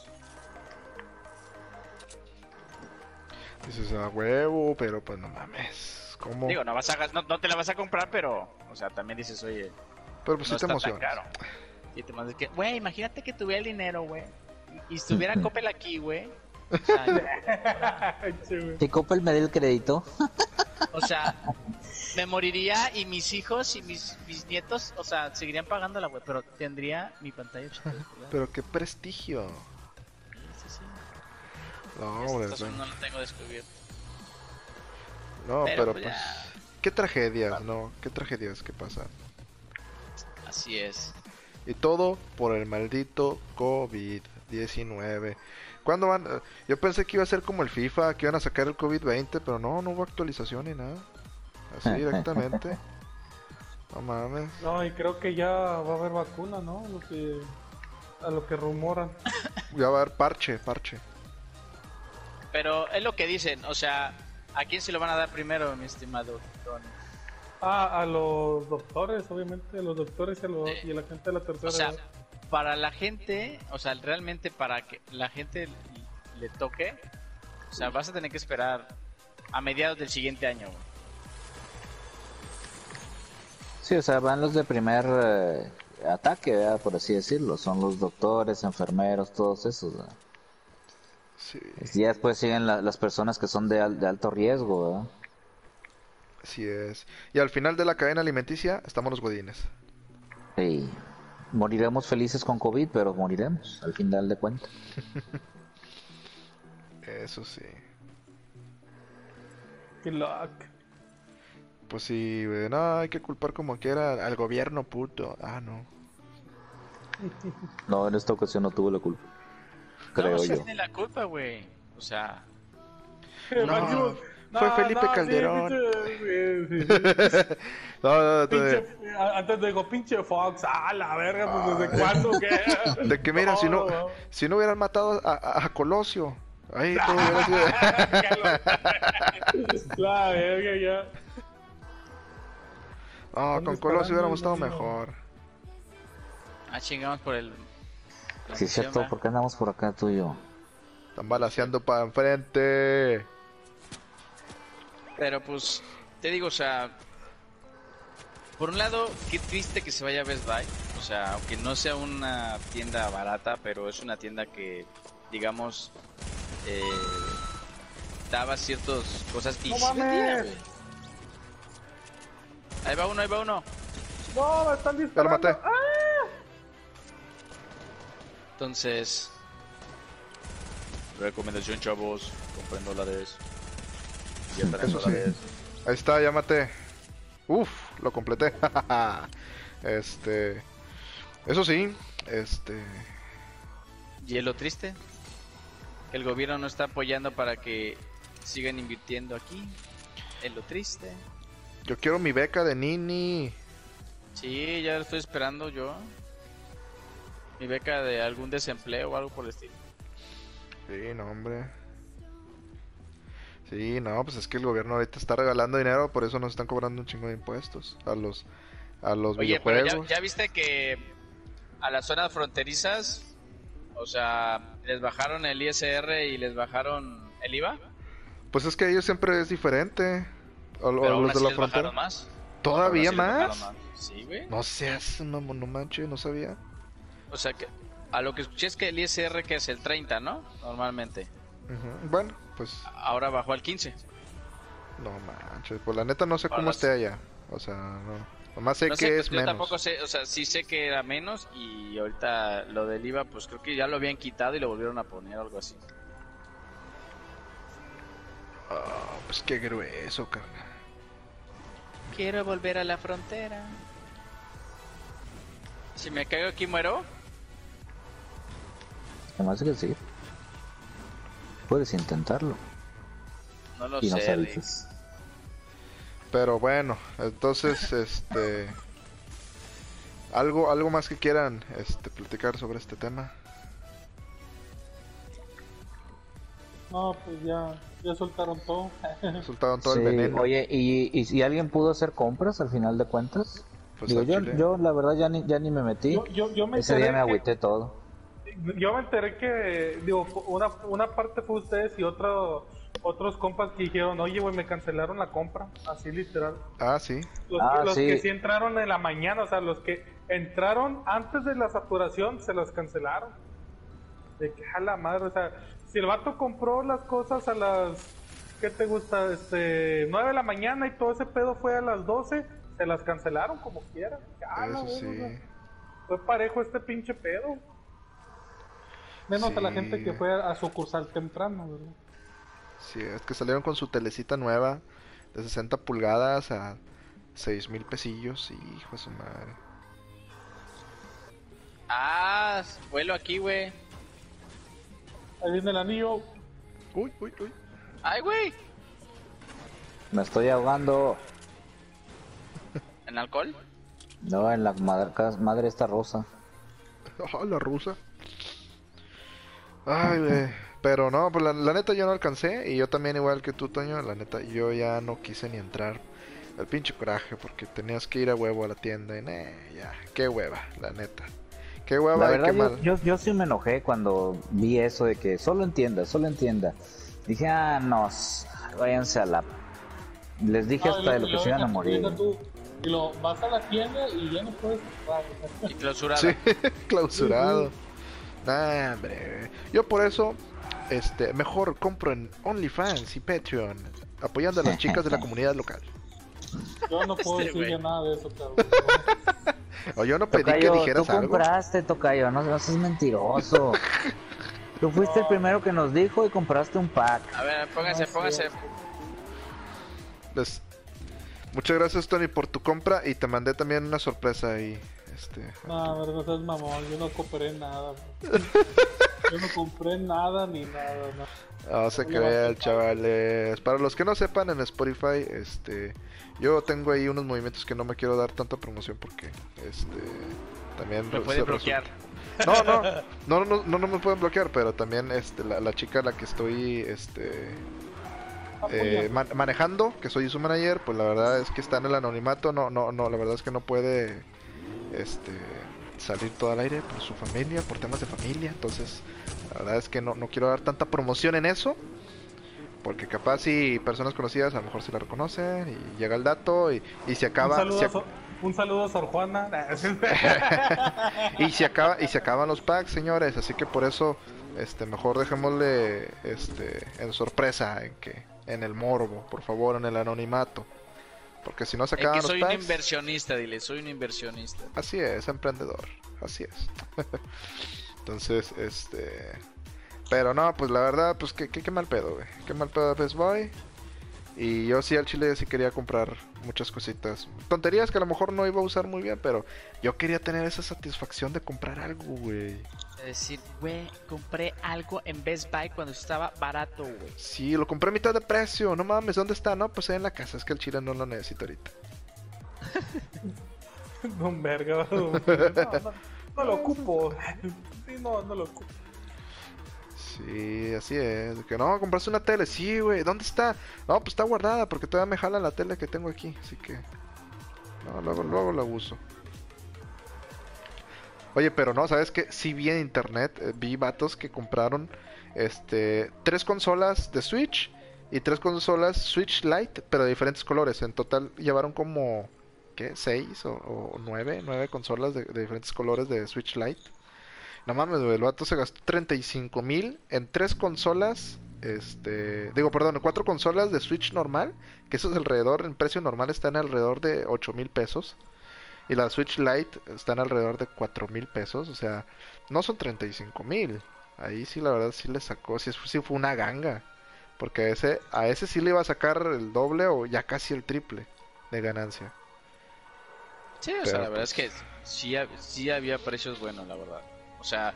Dices, a huevo, pero pues no mames. ¿Cómo? Digo, no, vas a, no, no te la vas a comprar, pero... O sea, también dices, oye, pero pues no sí te emociona. Y te que, güey, imagínate que tuviera el dinero, güey. Y estuviera Coppel aquí, güey. ¿Te copa el medio crédito? o sea, me moriría y mis hijos y mis, mis nietos, o sea, seguirían pagando la web, pero tendría mi pantalla Pero qué prestigio. Sí, sí, No, hombre, no lo tengo descubierto. No, pero, pues, pues qué tragedias, ¿no? Qué tragedias que pasan. Así es. Y todo por el maldito COVID-19. ¿Cuándo van? Yo pensé que iba a ser como el FIFA, que iban a sacar el COVID-20, pero no, no hubo actualización ni nada. Así directamente. no mames. No, y creo que ya va a haber vacuna, ¿no? Lo que, a lo que rumoran. Ya va a haber parche, parche. Pero es lo que dicen, o sea, ¿a quién se lo van a dar primero, mi estimado Tony? Ah, a los doctores, obviamente, a los doctores y a, y la gente de la tercera. O sea, para la gente, o sea, realmente para que la gente le toque, o sea, vas a tener que esperar a mediados del siguiente año. Sí, o sea, van los de primer eh, ataque, por así decirlo. Son los doctores, enfermeros, todos esos. Sí. Y después siguen las personas que son de, de alto riesgo. ¿verdad? Así es. Y al final de la cadena alimenticia estamos los godines. Sí. Moriremos felices con COVID, pero moriremos al final de cuentas. Eso sí. Qué luck. Pues sí, no, hay que culpar como quiera al gobierno puto. Ah, no. No, en esta ocasión no tuvo la culpa. Creo no, yo. tiene la culpa, güey. O sea. No. Fue Felipe Calderón. no, no, antes digo, pinche Fox, ah, la verga, pues desde cuándo que. De que mira, si no, si no hubieran matado a, a Colosio, ahí todo hubiera sido. la verga, ya. Ah, con Colosio hubiéramos estado mejor. Ah, chingamos por el. Sí, es cierto, ¿por qué andamos por acá tú y yo? Están balaseando para enfrente. Pero pues, te digo, o sea, por un lado, qué triste que se vaya a Best Buy. O sea, aunque no sea una tienda barata, pero es una tienda que, digamos, eh, daba ciertas cosas y no Ahí va uno, ahí va uno. No, me están disparando. ¡Ah! Entonces, recomendación, chavos, compren dólares. Ahí está, llámate. Uf, lo completé. este. Eso sí, este. ¿Y es lo triste? El gobierno no está apoyando para que sigan invirtiendo aquí. Es lo triste. Yo quiero mi beca de Nini. Sí, ya lo estoy esperando yo. Mi beca de algún desempleo o algo por el estilo. Sí, no, hombre. Sí, no, pues es que el gobierno ahorita está regalando dinero, por eso nos están cobrando un chingo de impuestos a los a los Oye, videojuegos. Pero ya, viste que a las zonas fronterizas, o sea, les bajaron el ISR y les bajaron el IVA? Pues es que ellos siempre es diferente. A, los de la frontera. más? ¿Todavía más? Sí, güey. No seas, no, no manches, no sabía. O sea, que a lo que escuché es que el ISR que es el 30, ¿no? Normalmente. Bueno, pues. Ahora bajó al 15. No manches, pues la neta no sé cómo esté allá. O sea, no. Nomás sé que es pues, menos. Yo tampoco sé, o sea, sí sé que era menos y ahorita lo del IVA, pues creo que ya lo habían quitado y lo volvieron a poner, algo así. Oh, pues qué grueso, carnal. Quiero volver a la frontera. Si me caigo aquí, muero. Además que sí. Puedes intentarlo. No lo sé. Pero bueno, entonces, este, algo, algo más que quieran, este, platicar sobre este tema. No, pues ya, ya soltaron todo. soltaron todo el veneno. Oye, ¿y, y, alguien pudo hacer compras al final de cuentas? Pues Digo, yo, yo la verdad ya ni, ya ni me metí. Yo, me Ese día me agüité todo yo me enteré que, digo, una, una parte fue ustedes y otro, otros compas que dijeron, oye, güey, me cancelaron la compra, así literal. Ah, sí. Los, ah, que sí entraron en la mañana, o sea, los que entraron antes de la saturación, se los cancelaron. De que a la madre, o sea, si el vato compró las cosas a las, ¿qué te gusta? Este, 9 de la mañana y todo ese pedo fue a las 12, se las cancelaron como quiera. Eso sí. fue parejo este pinche pedo. Menos a la gente que fue a, sucursal temprano, ¿verdad? Sí, es que salieron con su telecita nueva de 60 pulgadas a 6 mil pesillos. Hijo de su madre. Ah, vuelo aquí, güey. Ahí viene el anillo. Uy, uy, uy. ¡Ay, güey! Me estoy ahogando. ¿En alcohol? No, en la madre, madre esta rosa. Oh, la rusa. Ay, güey. Pero no, pues la, neta yo no alcancé. Y yo también, igual que tú, Toño, la neta yo ya no quise ni entrar. El pinche coraje, porque tenías que ir a huevo a la tienda. Y ya, qué hueva, la neta. Qué hueva la qué mal. Yo, yo, sí me enojé cuando vi eso de que solo entienda, solo entienda. Dije, ah, no, váyanse a la. Les dije hasta de lo que se iban a morir. y lo vas a la tienda y ya no puedes Y clausurado. Sí, clausurado. Nah, hombre. Yo por eso, este, mejor compro en OnlyFans y Patreon, apoyando a las chicas de la comunidad local. Yo no puedo decir decirle nada de eso, cabrón. o yo no pedí que dijeras tú algo. compraste, Tocayo, no, no seas mentiroso. Tú fuiste el primero que nos dijo y compraste un pack. A ver, póngase, póngase. Pues, muchas gracias, Tony, por tu compra y te mandé también una sorpresa ahí. Este, no, verdad es mamón, yo no compré nada. yo no compré nada ni nada. No, no se crean, chavales. Para los que no sepan, en Spotify, este, yo tengo ahí unos movimientos que no me quiero dar tanta promoción porque, este, también me puede bloquear. No, no, no, no, no, no me pueden bloquear, pero también, este, la, la chica a la que estoy, este, eh, manejando, que soy su manager, pues la verdad es que está en el anonimato, no, no, no, la verdad es que no puede este, salir todo al aire por su familia, por temas de familia. Entonces, la verdad es que no, no quiero dar tanta promoción en eso. Porque capaz si personas conocidas a lo mejor se la reconocen y llega el dato y, y se acaba... Un saludo, a Sor Juana. y se acaba y se acaban los packs, señores. Así que por eso, este, mejor dejémosle, este, en sorpresa, en que, en el morbo, por favor, en el anonimato. Porque si no se acaban es que soy un inversionista, dile, soy un inversionista. Así es, emprendedor, así es. Entonces, este... Pero no, pues la verdad, pues qué, qué, mal pedo, güey. Qué mal pedo de Best Buy. Y yo sí al chile sí quería comprar muchas cositas. Tonterías que a lo mejor no iba a usar muy bien, pero yo quería tener esa satisfacción de comprar algo, güey. Decir, güey, compré algo en Best Buy cuando estaba barato, güey. Sí, lo compré a mitad de precio. No mames, ¿dónde está? No, pues ahí en la casa. Es que el chile no lo necesito ahorita. no, verga. No, no, lo ocupo. Sí, no, no lo ocupo. Sí, así es. Que no, compraste una tele. Sí, güey. ¿Dónde está? No, pues está guardada porque todavía me jala la tele que tengo aquí. Así que. No, luego, luego la uso. Oye, pero no, ¿sabes qué? Sí vi en internet, eh, vi vatos que compraron este tres consolas de Switch y tres consolas Switch Lite, pero de diferentes colores. En total llevaron como. ¿Seis o, nueve? Nueve consolas de, de diferentes colores de Switch Lite. No mames, el vato se gastó 35 mil en tres consolas. Este, digo, perdón, cuatro consolas de Switch normal, que eso es alrededor, en precio normal están alrededor de 8 mil pesos. Y la Switch Lite están alrededor de 4 mil pesos, o sea, no son 35 mil. Ahí sí, la verdad, sí le sacó, sí, sí fue una ganga. Porque a ese, a ese sí le iba a sacar el doble o ya casi el triple de ganancia. Sí, o sea, la verdad es que sí, sí había precios buenos, la verdad. O sea,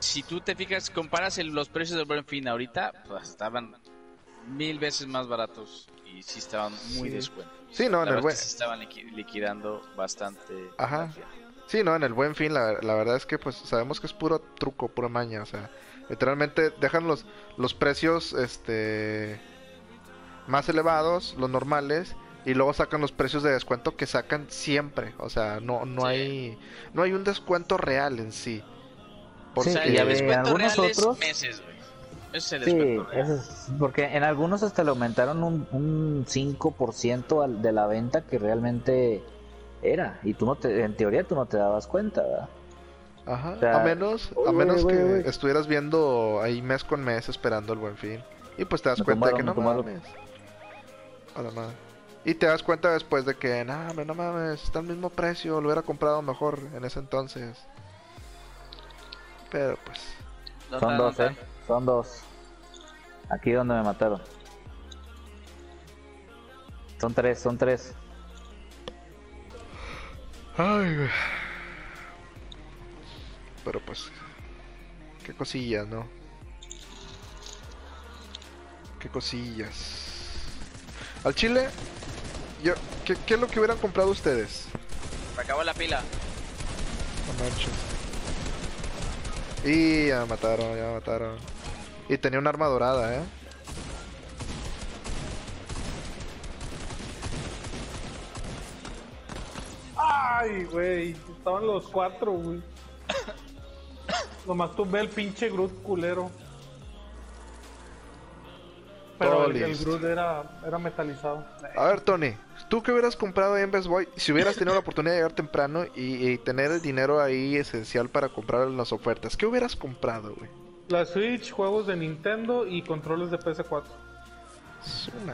si tú te fijas, comparas los precios del buen fin ahorita, pues estaban mil veces más baratos y sí estaban muy descuentos. Sí, no, en el buen... Se estaban liquidando bastante. Ajá. Sí, no, en el buen fin, la, la, verdad es que pues sabemos que es puro truco, pura maña, o sea, literalmente dejan los, los precios este más elevados, los normales, y luego sacan los precios de descuento que sacan siempre o sea no no hay no hay un descuento real en sí porque sí, y algunos otros meses, ese sí, porque en algunos hasta le aumentaron un, un 5% al, de la venta que realmente era y tú no te en teoría tú no te dabas cuenta ¿verdad? Ajá, a menos, a menos que estuvieras viendo ahí mes con mes esperando el buen fin. Y pues te das cuenta de que no mames. Y te das cuenta después de que, no, no mames, está al mismo precio, lo hubiera comprado mejor en ese entonces. Pero pues. Son dos, eh. Son dos. Aquí donde me mataron. Son tres, son tres. Ay, Pero pues. Qué cosillas, ¿no? Qué cosillas. Al chile, yo, ¿qué, ¿qué, es lo que hubieran comprado ustedes? Me acabó la pila. Y ya me mataron, ya me mataron. Y tenía una arma dorada, eh. Ay, güey. Estaban los cuatro, güey. Nomás tú ve el pinche Groot culero. Pero el, Groot era, era metalizado. A ver, Tony, ¿tú qué hubieras comprado ahí en Best Boy? Si hubieras tenido la oportunidad de llegar temprano y, tener el dinero ahí esencial para comprar las ofertas, ¿qué hubieras comprado, güey? La Switch, juegos de Nintendo y controles de PS4.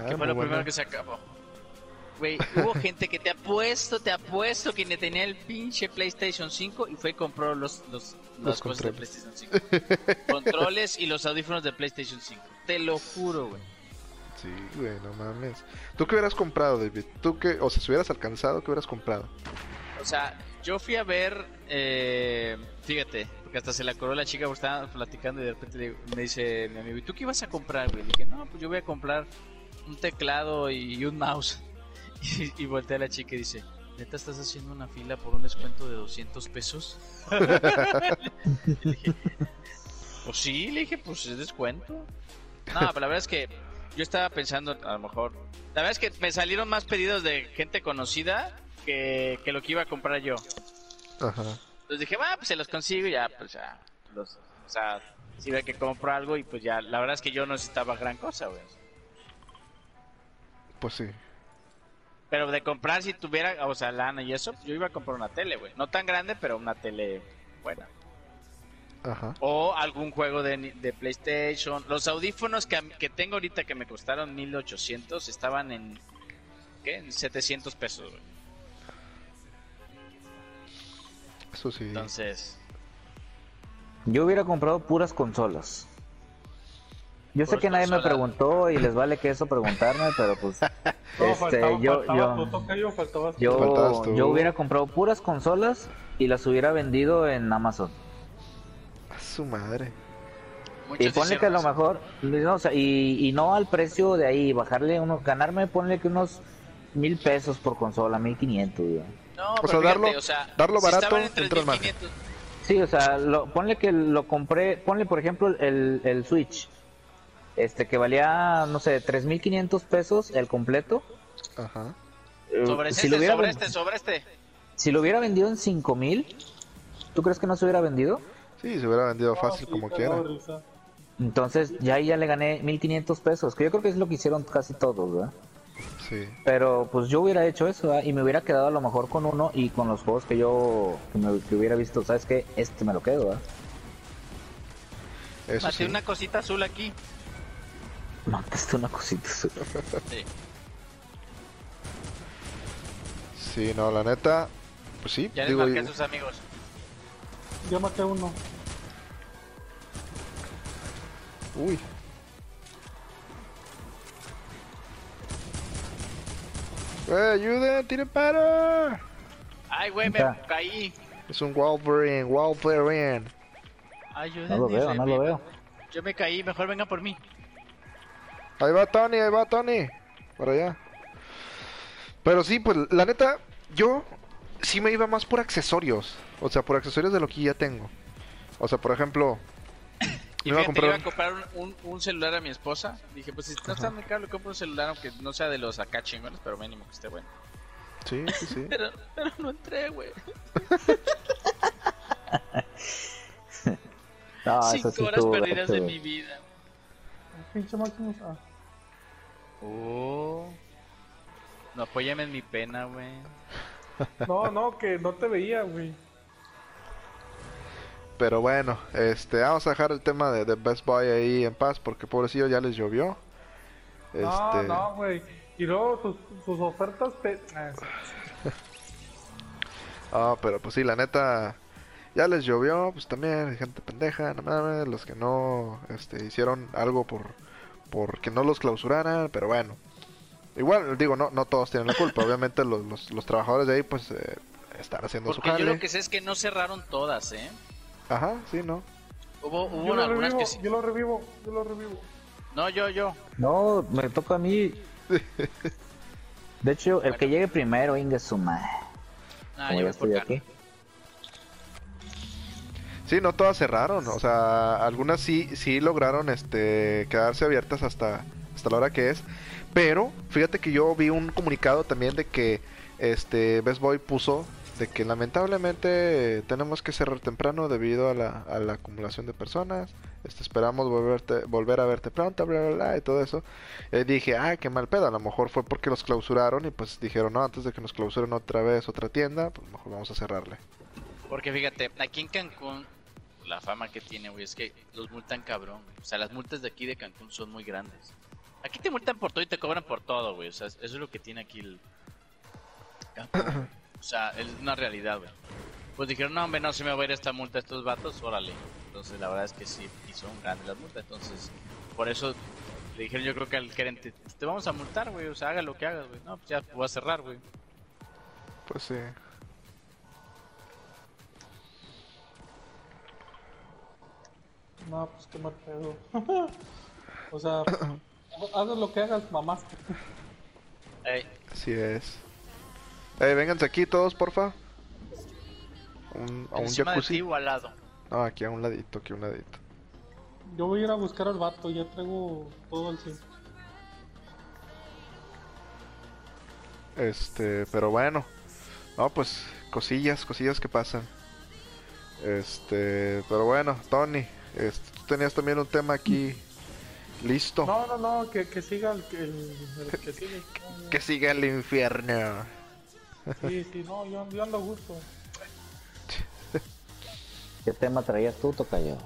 ¿Qué fue lo primero que se acabó? Güey, hubo gente que te apuesto, te apuesto que tenía el pinche PlayStation 5 y fue y compró los, los, los, cosas de PlayStation 5. controles y los audífonos de PlayStation 5. Te lo juro, güey. Sí, güey, no mames. ¿Tú qué hubieras comprado, David? ¿Tú qué, o sea, si hubieras alcanzado, qué hubieras comprado? O sea, yo fui a ver, eh, fíjate, hasta se la coró la chica, porque estaba platicando y de repente me dice mi amigo, ¿y tú qué ibas a comprar, güey? Le dije, no, pues yo voy a comprar un teclado y un mouse. Y, y voltea a la chica y dice, ¿neta estás haciendo una fila por un descuento de 200 pesos? le pues sí, le dije, pues es descuento. No, pero la verdad es que yo estaba pensando, a lo mejor. La verdad es que me salieron más pedidos de gente conocida que, lo que iba a comprar yo. Ajá. Entonces dije, va, pues se los consigo y ya, pues ya. Los, o sea, si ve que compro algo y pues ya. La verdad es que yo no necesitaba gran cosa, güey. Pues sí. Pero de comprar si tuviera, o sea, lana y eso, yo iba a comprar una tele, güey. No tan grande, pero una tele buena. O algún juego de, de, PlayStation. Los audífonos que, que, tengo ahorita que me costaron 1800 estaban en, ¿qué? En 700 pesos. Eso sí. Entonces. Yo hubiera comprado puras consolas. Yo sé que nadie me preguntó y les vale que eso preguntarme, pero pues este, yo, yo, yo hubiera comprado puras consolas y las hubiera vendido en Amazon su madre. y ponle que a lo mejor, y, no al precio de ahí, bajarle uno, ganarme, ponle que unos mil pesos por consola, mil quinientos, No, o, sea, darlo, darlo barato Sí, o sea, lo, ponle que lo compré, ponle por ejemplo el, el Switch, este que valía, no sé, 3.500 pesos el completo. Ajá. Eh, sobre, si este, sobre este, sobre este. Si lo hubiera vendido en 5.000, ¿tú crees que no se hubiera vendido? Sí, se hubiera vendido fácil como quiera. Entonces, ya ahí ya le gané 1500 pesos, que yo creo que es lo que hicieron casi todos, ¿verdad? Sí. Pero pues yo hubiera hecho eso y me hubiera quedado a lo mejor con uno y con los juegos que yo que, me, hubiera visto, ¿sabes qué? Este me lo quedo, ¿verdad? Eso sí. una cosita azul aquí. Mataste una cosita azul. sí. Sí, no, la neta, pues sí. Ya digo, marqué a sus amigos. Yo maté uno. Uy. ¡Eh, ayuden! ¡Tiren para! ¡Ay, güey, me caí! Es un Wolverine, Wolverine. Ayuden, no lo veo, no lo veo. Yo me caí, mejor venga por mí. Ahí va Tony, ahí va Tony. Para allá. Pero sí, pues la neta, yo sí me iba más por accesorios. O sea, por accesorios de lo que ya tengo. O sea, por ejemplo... Y me iba a comprar, iba a comprar un, un, celular a mi esposa. Dije, pues si no está muy caro, le compro un celular aunque no sea de los acá chingones, pero mínimo que esté bueno. Sí, sí, sí. pero, pero no entré, güey. no, Cinco horas perdidas de mi vida. Pinche máximo. Ah. Oh. No apóyame en mi pena, güey. No, no, que no te veía, güey. Pero bueno, este, vamos a dejar el tema de, Best Buy ahí en paz porque pobrecillo ya les llovió. No, este, no, güey. Y luego sus, sus ofertas te... Ah, pero pues sí, la neta, ya les llovió, pues también gente pendeja, no mames, los que no este, hicieron algo por, por que no los clausuraran, pero bueno. Igual, digo, no, no todos tienen la culpa, obviamente los, los, los trabajadores de ahí pues eh, están haciendo su jale. yo lo que sé es que no cerraron todas, ¿eh? Ajá, sí, ¿no? Hubo, hubo algunas que sí. Yo lo revivo, yo lo revivo. No, yo, yo. No, me toca a mí. De hecho, el que llegue primero, Inga suma. Ah, yo estoy aquí. Sí, no todas cerraron, o sea, algunas sí sí lograron este quedarse abiertas hasta hasta la hora que es, pero fíjate que yo vi un comunicado también de que este Best Boy puso de que lamentablemente tenemos que cerrar temprano debido a la, a la acumulación de personas. Este, esperamos volverte, volver a verte pronto, bla, bla, bla, y todo eso. Y dije, ah, qué mal pedo. A lo mejor fue porque los clausuraron y pues dijeron, no, antes de que nos clausuren otra vez otra tienda, pues mejor vamos a cerrarle. Porque fíjate, aquí en Cancún la fama que tiene, güey, es que los multan cabrón. O sea, las multas de aquí de Cancún son muy grandes. Aquí te multan por todo y te cobran por todo, güey. O sea, eso es lo que tiene aquí el... O sea, es una realidad, güey. Pues dijeron, no, hombre, no se me va a ir esta multa a estos vatos, órale. Entonces, la verdad es que sí, y son grandes las multas. Entonces, por eso le dijeron, yo creo que al gerente, te vamos a multar, güey. O sea, haga lo que hagas, güey. No, pues ya voy a cerrar, güey. Pues sí. No, pues qué mal pedo. o sea, hagas lo que hagas, mamás. Ey. Así es. Ey, vénganse aquí todos, porfa. Un, a un jacuzzi. o al lado? No, aquí a un ladito, aquí a un ladito. Yo voy a ir a buscar al vato, ya traigo todo al centro. Este, pero bueno. No, pues cosillas, cosillas que pasan. Este, pero bueno, Tony, este, tú tenías también un tema aquí listo. No, no, no, que, que siga el, el, que sigue. que siga el infierno. Sí, sí, no, yo, yo ando a gusto. ¿Qué tema traías tú, Tocayo?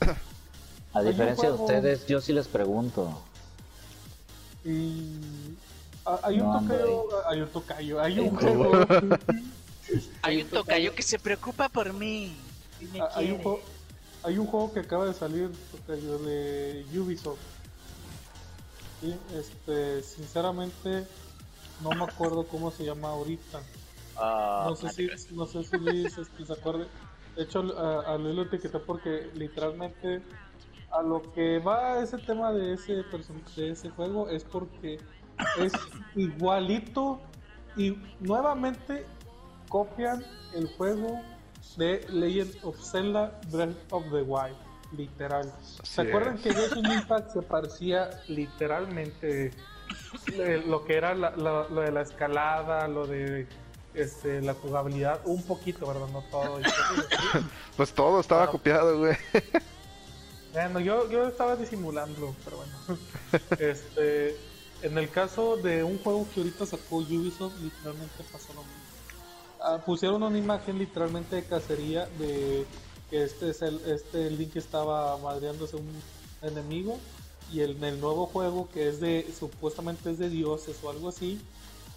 A diferencia de ustedes, yo sí les pregunto. Y... Hay un tocayo, hay un tocayo, hay un juego. hay un tocayo que se preocupa por mí. Hay un, juego, hay un juego que acaba de salir de Ubisoft. Y este, sinceramente, no me acuerdo cómo se llama ahorita. Ah, no, sé si, no sé si Luis este, se acuerde. De hecho, a, a Luis lo etiqueté porque literalmente a lo que va ese tema de ese, de ese juego es porque es igualito y nuevamente copian el juego de Legend of Zelda Breath of the Wild, literal. ¿Se acuerdan que Genshin Impact se parecía literalmente lo que era lo de la escalada, lo de este, la jugabilidad, un poquito, ¿verdad? No todo. pues todo estaba copiado, güey. Bueno, yo, yo estaba disimulando, pero bueno. este, en el caso de un juego que ahorita sacó Ubisoft, literalmente pasó lo mismo. Ah, pusieron una imagen literalmente de cacería de que este es el este Link estaba madreándose un enemigo y en el nuevo juego que es de supuestamente es de dioses o algo así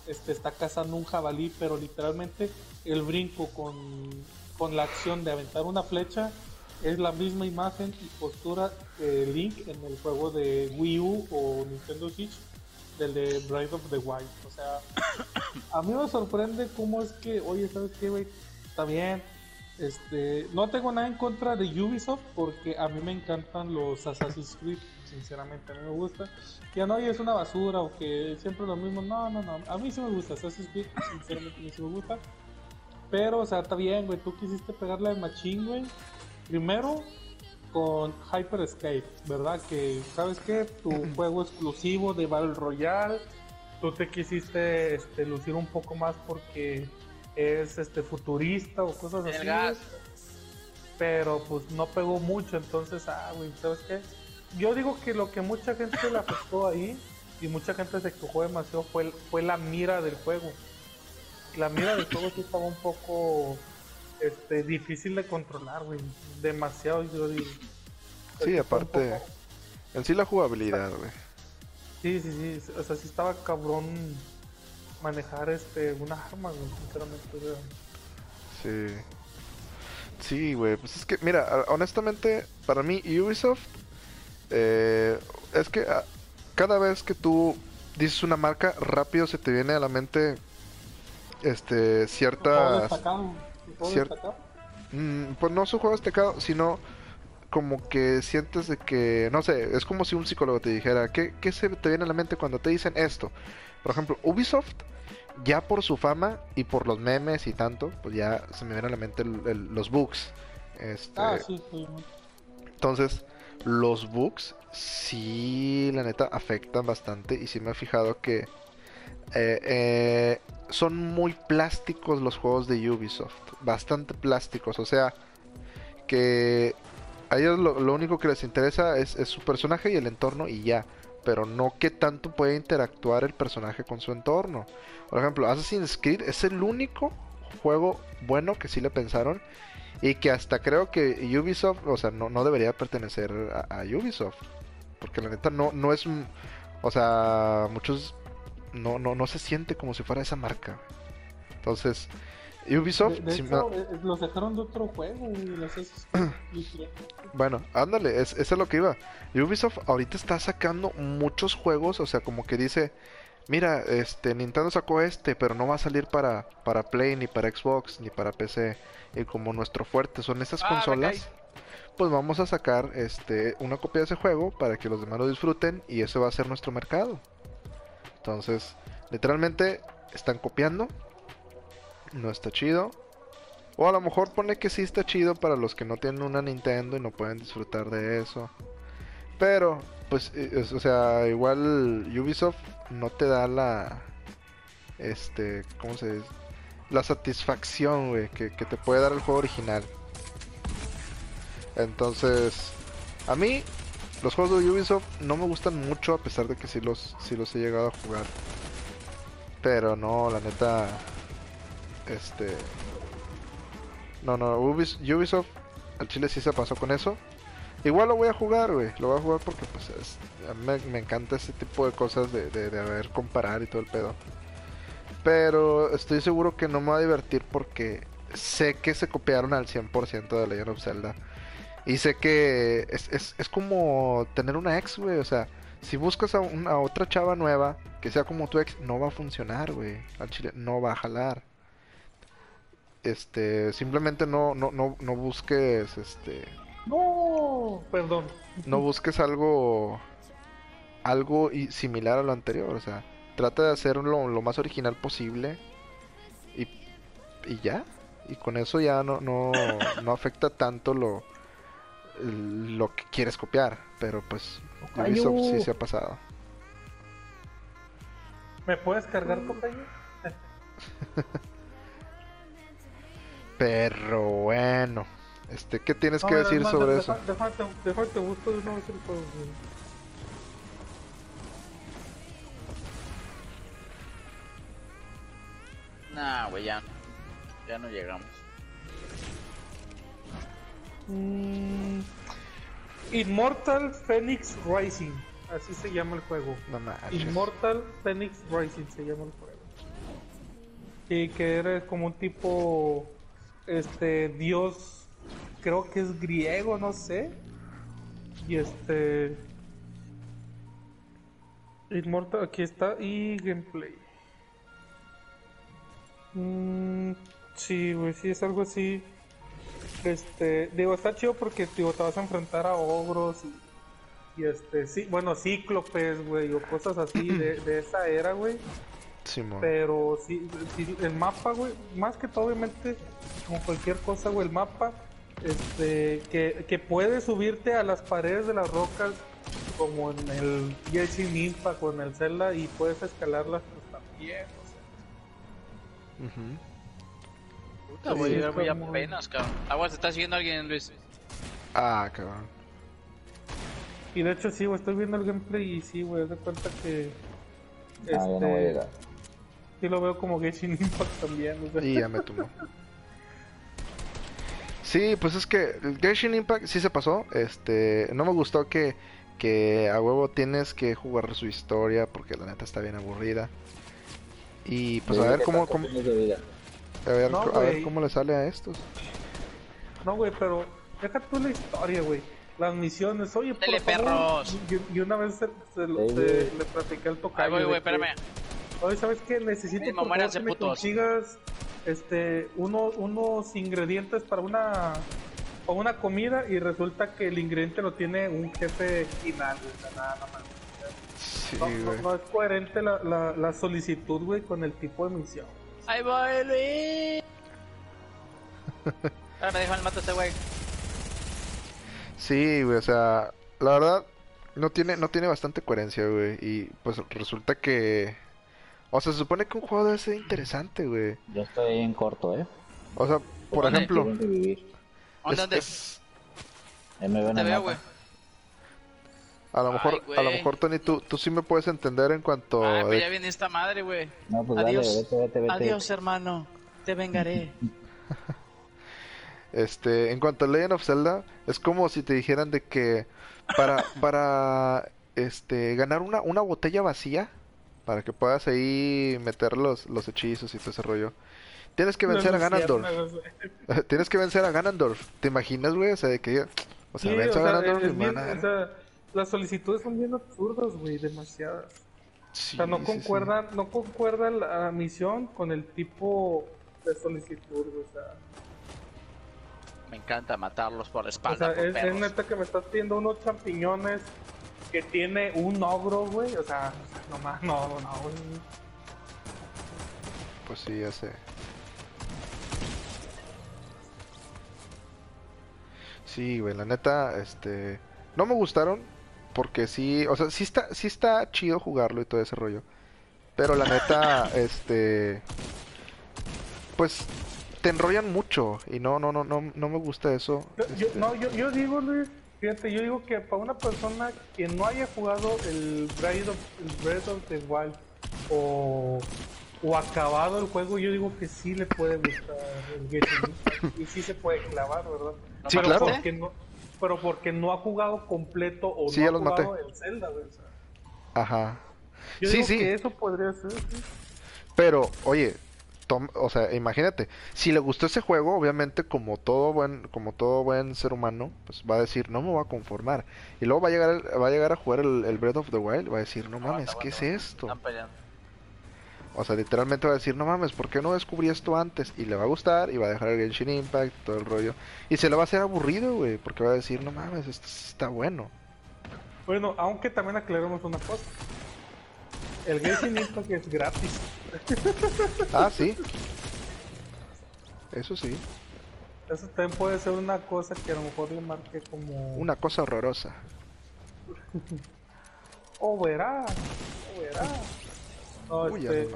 este está cazando un jabalí pero literalmente el brinco con, con la acción de aventar una flecha es la misma imagen y postura de Link en el juego de Wii U o Nintendo Switch del de Bride of the Wild. O sea, a mí me sorprende cómo es que, oye, ¿sabes qué, güey? Está bien. Este, no tengo nada en contra de Ubisoft porque a mí me encantan los Assassin's Creed, sinceramente a mí me gusta. Que no, oye, es una basura o que siempre lo mismo. No, no, no. A mí sí me gusta Assassin's Creed, sinceramente a mí sí me gusta. Pero, o sea, está bien, güey. Tú quisiste pegarle al machín, güey. Primero, con Hyper Escape, ¿verdad? Que, ¿sabes qué? Tu juego exclusivo de Battle Royale, tú te quisiste este, lucir un poco más porque es este futurista o cosas así. Pero pues no pegó mucho, entonces, ah, güey, ¿sabes qué? Yo digo que lo que mucha gente le afectó ahí y mucha gente se quejó demasiado fue, fue la mira del juego. La mira del juego sí estaba un poco este, difícil de controlar, güey. Demasiado, yo digo. Sí, aparte, en sí la jugabilidad, güey. Sí, sí, sí. O sea, sí estaba cabrón manejar este una arma, güey, sinceramente. Sí. Sí, güey. Pues es que, mira, honestamente, para mí, Ubisoft. Eh, es que ah, cada vez que tú dices una marca, rápido se te viene a la mente. Este, ciertas. Mm, pues no su juego destacado, sino como que sientes de que, no sé, es como si un psicólogo te dijera, ¿qué, ¿qué, se te viene a la mente cuando te dicen esto? Por ejemplo, Ubisoft, ya por su fama y por los memes y tanto, pues ya se me vienen a la mente los bugs. Este, ah, sí, sí. Entonces, los bugs sí, la neta, afectan bastante y sí me he fijado que eh, eh, son muy plásticos los juegos de Ubisoft, bastante plásticos, o sea, que a ellos lo, único que les interesa es, su personaje y el entorno y ya. Pero no que tanto puede interactuar el personaje con su entorno. Por ejemplo, Assassin's Creed es el único juego bueno que sí le pensaron. Y que hasta creo que Ubisoft, o sea, no, no debería pertenecer a, Ubisoft. Porque la neta no, no es... O sea, muchos... No, no, no se siente como si fuera esa marca. Entonces, Ubisoft. De, hecho, eh, los dejaron de otro juego. bueno, ándale, es, eso es lo que iba. Ubisoft ahorita está sacando muchos juegos, o sea, como que dice, mira, este Nintendo sacó este, pero no va a salir para, para Play, ni para Xbox, ni para PC. Y como nuestro fuerte son estas ah, consolas, pues vamos a sacar este una copia de ese juego para que los demás lo disfruten y ese va a ser nuestro mercado. Entonces, literalmente están copiando no está chido. O a lo mejor pone que sí está chido para los que no tienen una Nintendo y no pueden disfrutar de eso. Pero, pues, eh, o sea, igual Ubisoft no te da la. Este, ¿cómo se dice? La satisfacción, güey, que, te puede dar el juego original. Entonces, a mí, los juegos de Ubisoft no me gustan mucho, a pesar de que sí los, sí los he llegado a jugar. Pero no, la neta, este. No, no, Ubisoft al chile sí se pasó con eso. Igual lo voy a jugar, güey. Lo voy a jugar porque pues me, encanta ese tipo de cosas de, de, ver comparar y todo el pedo. Pero estoy seguro que no me va a divertir porque sé que se copiaron al 100% de Legend of Zelda. Y sé que es, es, es como tener una ex, güey. O sea, si buscas a, una, otra chava nueva que sea como tu ex, no va a funcionar, güey. Al chile no va a jalar este simplemente no no no no busques este no perdón. No busques algo algo similar a lo anterior o sea trata de hacerlo lo más original posible y, y ya. Y con eso ya no no, no afecta tanto lo lo que quieres copiar pero pues Ubisoft sí se ha pasado. ¿Me puedes cargar, compañero? Pero bueno. Este, ¿qué tienes que decir sobre eso? Déjate, déjate gusto de una vez el juego. Nah, güey, ya. Ya no llegamos. Mm, Immortal Phoenix Rising. Así se llama el juego. No Immortal Phoenix Rising se llama el juego. Y que eres como un tipo este dios, creo que es griego, no sé. Y este. Inmortal, aquí está, y gameplay. Mm, sí, güey, sí, es algo así. Este, digo, está chido porque digo, te vas a enfrentar a ogros y, y este, sí, bueno, cíclopes, güey, o cosas así de, de esa era, güey. Pero sí, el mapa, güey, más que todo, obviamente, como cualquier cosa, güey, el mapa, este, que, que puedes subirte a las paredes de las rocas, como en el Genshin Impact o en el Zelda, y puedes escalarlas pues, también, o sea. Puta, voy a llegar muy apenas, cabrón. Aguas, está siguiendo alguien, Luis. Ah, cabrón. Y de hecho, sí, güey, estoy viendo el gameplay y sí, güey, de cuenta que. Ah, este, no voy a llegar. Sí lo veo como Genshin Impact también. Y ya me tomó. Sí, pues es que el Genshin Impact sí se pasó. Este, no me gustó que, que a huevo tienes que jugar su historia porque la neta está bien aburrida. Y pues a ver cómo, cómo a ver, a ver cómo le sale a estos. No, güey, pero deja tú la historia, güey. Las misiones, oye, por perros. Y, una vez se, le platiqué al tocayo. Ay, güey, güey, espérame. Oye, ¿sabes qué? Necesito que me consigas este, uno, unos ingredientes para una, para una comida y resulta que el ingrediente lo tiene un jefe final, nada, más. Sí, no, no, es coherente la, la, la solicitud, güey, con el tipo de misión. Ahí voy, Luis. Ahora me dejo el mate este güey. Sí, güey, o sea, la verdad no tiene no tiene bastante coherencia, güey, y pues resulta que o sea, se supone que un juego debe ser interesante, güey. Yo estoy en corto, ¿eh? O sea, por ejemplo... ¿Dónde? ¿Dónde? Me Te veo, güey. A lo mejor, a lo mejor Tony, tú, tú sí me puedes entender en cuanto. Ah, pues ya viene esta madre, güey. No, pues Adiós. vete, vete, vete. Adiós, hermano. Te vengaré. este, en cuanto a Legend of Zelda, es como si te dijeran de que para, para, este, ganar una, una botella vacía, para que puedas ahí meter los, los hechizos y todo ese rollo. Tienes que vencer a Ganondorf. Tienes que vencer a Ganondorf. ¿Te imaginas, güey? O sea, de que... O sea, sí, a Ganondorf y las solicitudes son bien absurdas, güey, demasiadas. o sea, no concuerdan, no concuerda la misión con el tipo de solicitud, o sea. Me encanta matarlos por la espalda. O sea, es, neta que me estás pidiendo unos champiñones que tiene un ogro, güey. O sea, nomás, no, no, güey. Pues sí, ya sé. Sí, güey, la neta, este... No me gustaron, porque sí, o sea, sí está, sí está chido jugarlo y todo ese rollo. Pero la neta, este, pues te enrollan mucho y no, no, no, no, no me gusta eso. Yo, este. no, yo, yo digo, Luis, fíjate, yo digo que para una persona que no haya jugado el Breath of, el Breath of the Wild o, o acabado el juego, yo digo que sí le puede gustar el Genshin y sí se puede clavar, ¿verdad? Sí, claro pero porque no ha jugado completo o no ha jugado el Zelda, Ajá. Yo sí, digo sí. que eso podría ser. Pero, oye, o sea, imagínate, si le gustó ese juego, obviamente como todo buen como todo buen ser humano, pues va a decir, "No me voy a conformar." Y luego va a llegar va a llegar a jugar el, Breath of the Wild, va a decir, "No mames, ¿qué es esto?" O sea, literalmente va a decir, no mames, ¿por qué no descubrí esto antes? Y le va a gustar y va a dejar el Genshin Impact, todo el rollo. Y se le va a hacer aburrido, güey, porque va a decir, no mames, esto está bueno. Bueno, aunque también aclaremos una cosa. El Genshin Impact es gratis. ah, sí. Eso sí. Eso también puede ser una cosa que a lo mejor le marque como... Una cosa horrorosa. o verá, o verá. No, Uy, este,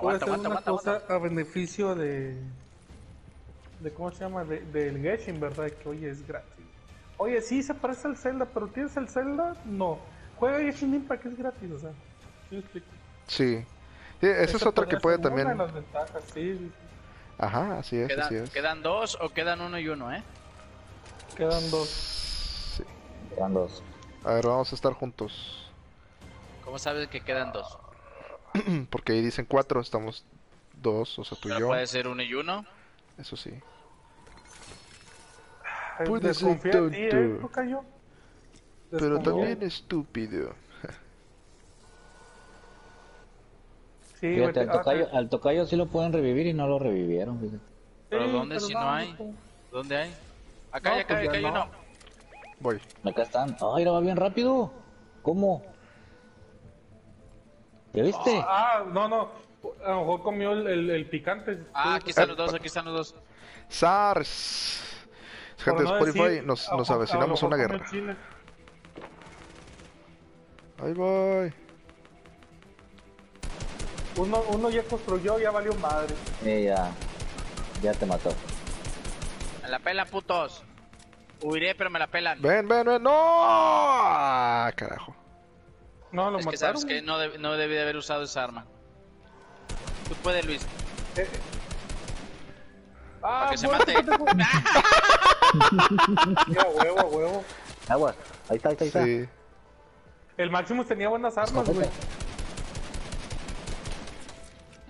puede ser una cosa a beneficio de, de ¿cómo se llama? De, del Genshin, ¿verdad? Que oye, es gratis. Oye, sí se parece al Zelda, pero ¿tienes el Zelda? No. Juega Genshin Impact que es gratis, o sea. ¿Sí, sí. esa es otra que puede también. Una de las ventajas, sí. Ajá, así es, ¿Quedan, así es. ¿Quedan dos o quedan uno y uno, eh? Quedan dos. Sí. Quedan dos. A ver, vamos a estar juntos. ¿Cómo sabes que quedan dos? Porque ahí dicen cuatro, estamos dos, o sea, tú y yo. Puede ser uno y uno. Eso sí. Puede ser tonto. ¿eh? Pero también estúpido. Sí, Fíjate, al, tocayo, al tocayo sí lo pueden revivir y no lo revivieron. ¿Pero dónde si no, hay? ¿Dónde hay? Acá, acá, pues acá hay uno. Voy. Acá están. Ay, va bien rápido. ¿Cómo? ¿Ya viste? Ah, ah, no, no. A lo mejor comió el, el, picante. Ah, aquí están los dos, aquí están los dos. SARS. Gente de Spotify, nos, nos avecinamos a una guerra. Ahí voy. Uno, uno ya construyó, ya valió madre. Eh, ya. Ya te mató. Me la pelan, putos. Huiré, pero me la pelan. Ven, ven, ven. ¡No! Ah, carajo. No, lo es mataron. que sabes que no, deb no debí de haber usado esa arma. Tú puedes, Luis. Eh. Ah, Para que se mate. Mira, huevo, huevo. Agua, ahí está, ahí está, ahí está. El Maximus tenía buenas armas, güey.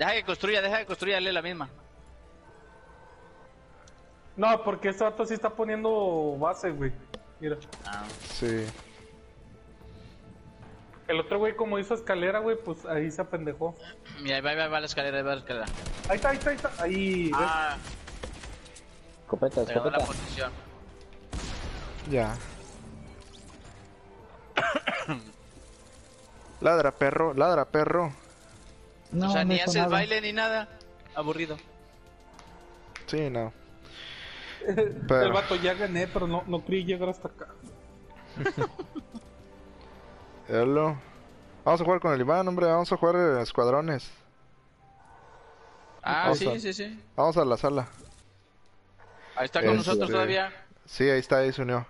Deja que construya, deja que construya, la misma. No, porque este vato sí está poniendo base, güey. Mira. Ah. Sí. El otro güey, como hizo escalera, güey, pues ahí se apendejó. Mira, ahí va, ahí va, la escalera, ahí va la escalera. Ahí está, ahí está, ahí está. Ahí, ah. Escopeta, escopeta. la posición. Ya. ladra, perro, ladra, perro. No, o sea, ni haces baile ni nada. Aburrido. Sí, no. El vato ya gané, pero no, no creí llegar hasta acá. Vamos a jugar con el Iván, hombre. Vamos a jugar escuadrones. Ah, sí, sí, sí. Vamos a la sala. Ahí está con nosotros todavía. Sí, ahí está, ahí se unió.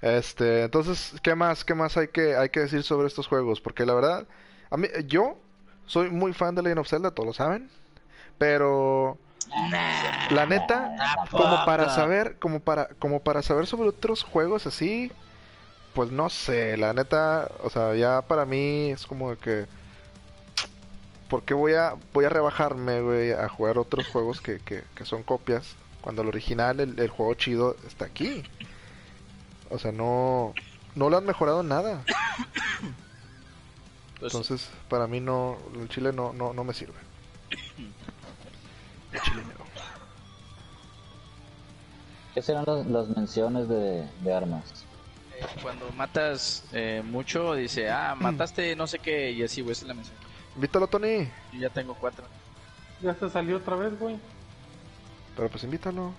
Este, entonces, ¿qué más, qué más hay que, hay que decir sobre estos juegos? Porque la verdad, a mí, yo soy muy fan de Legend of Zelda, todos lo saben. Pero la neta, como para saber, como para, como para saber sobre otros juegos así, pues no sé, la neta, o sea, ya para mí es como que ¿por qué voy a voy a rebajarme, güey, a jugar otros juegos que, que, que son copias cuando el original, el, juego chido está aquí? O sea, no no lo han mejorado nada. Pues Entonces, para mí no el chile no no, no me sirve. El chile no. ¿Qué serán las menciones de, de armas? cuando matas eh, mucho, dice, ah, mataste no sé qué, y así, güey, esa es la mención. Invítalo, Tony. Yo ya tengo cuatro. Ya se salió otra vez, güey. Pero pues invítalo.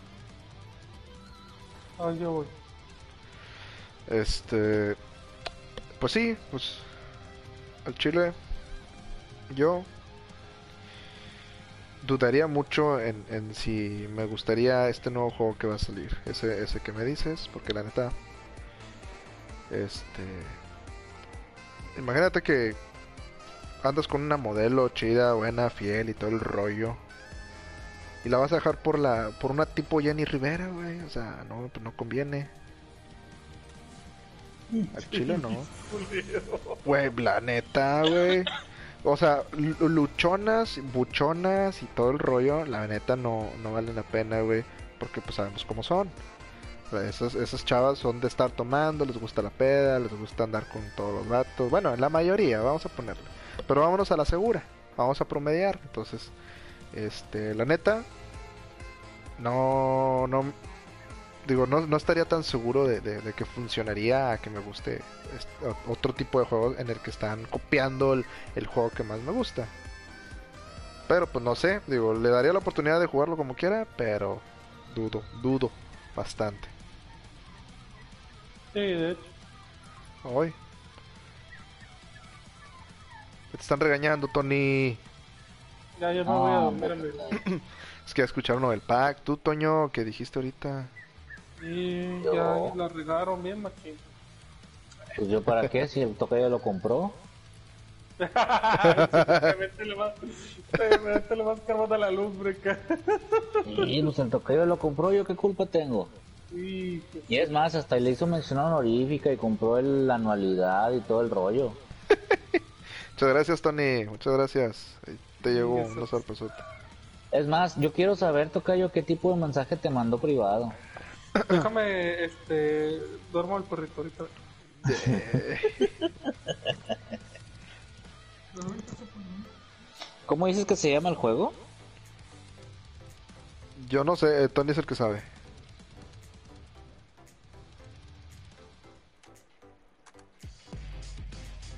Ah, yo voy. Este. Pues sí, pues. Al Chile. Yo. Dudaría mucho en, en si me gustaría este nuevo juego que va a salir. Ese, ese que me dices, porque la neta este. Imagínate que andas con una modelo chida, buena, fiel y todo el rollo. Y la vas a dejar por la por una tipo Jenny Rivera, güey. O sea, no, pues no conviene. Al chile no. Güey, la neta, güey. O sea, luchonas, buchonas y todo el rollo, la neta no, no vale la pena, güey. Porque pues sabemos cómo son. Esas, esas chavas son de estar tomando, les gusta la peda, les gusta andar con todos los datos. Bueno, en la mayoría, vamos a ponerle. Pero vámonos a la segura, vamos a promediar. Entonces, este, la neta, no, no, digo, no, no estaría tan seguro de, de, que funcionaría a que me guste otro tipo de juego en el que están copiando el, el juego que más me gusta. Pero pues no sé, digo, le daría la oportunidad de jugarlo como quiera, pero dudo, dudo bastante. Sí, de hecho. Hoy. Te están regañando, Tony. Ya, ya me voy a dormir, es que ya escucharon el pack. Tú, Toño, ¿qué dijiste ahorita? Sí, ya la regaron bien, machín. Pues yo, ¿para qué? Si el toque ya lo compró. Simplemente le vas, le vas cargando la luz, breca. Y pues el toque lo compró, ¿yo qué culpa tengo? Y es más, hasta le hizo mención honorífica y compró el, la anualidad y todo el rollo. Muchas gracias, Tony. Muchas gracias. te llegó una sorpresota. Es más, yo quiero saber, Tocayo, qué tipo de mensaje te mandó privado. Déjame, este, duermo el perrito ahorita. ¿Cómo dices que se llama el juego? Yo no sé, Tony es el que sabe.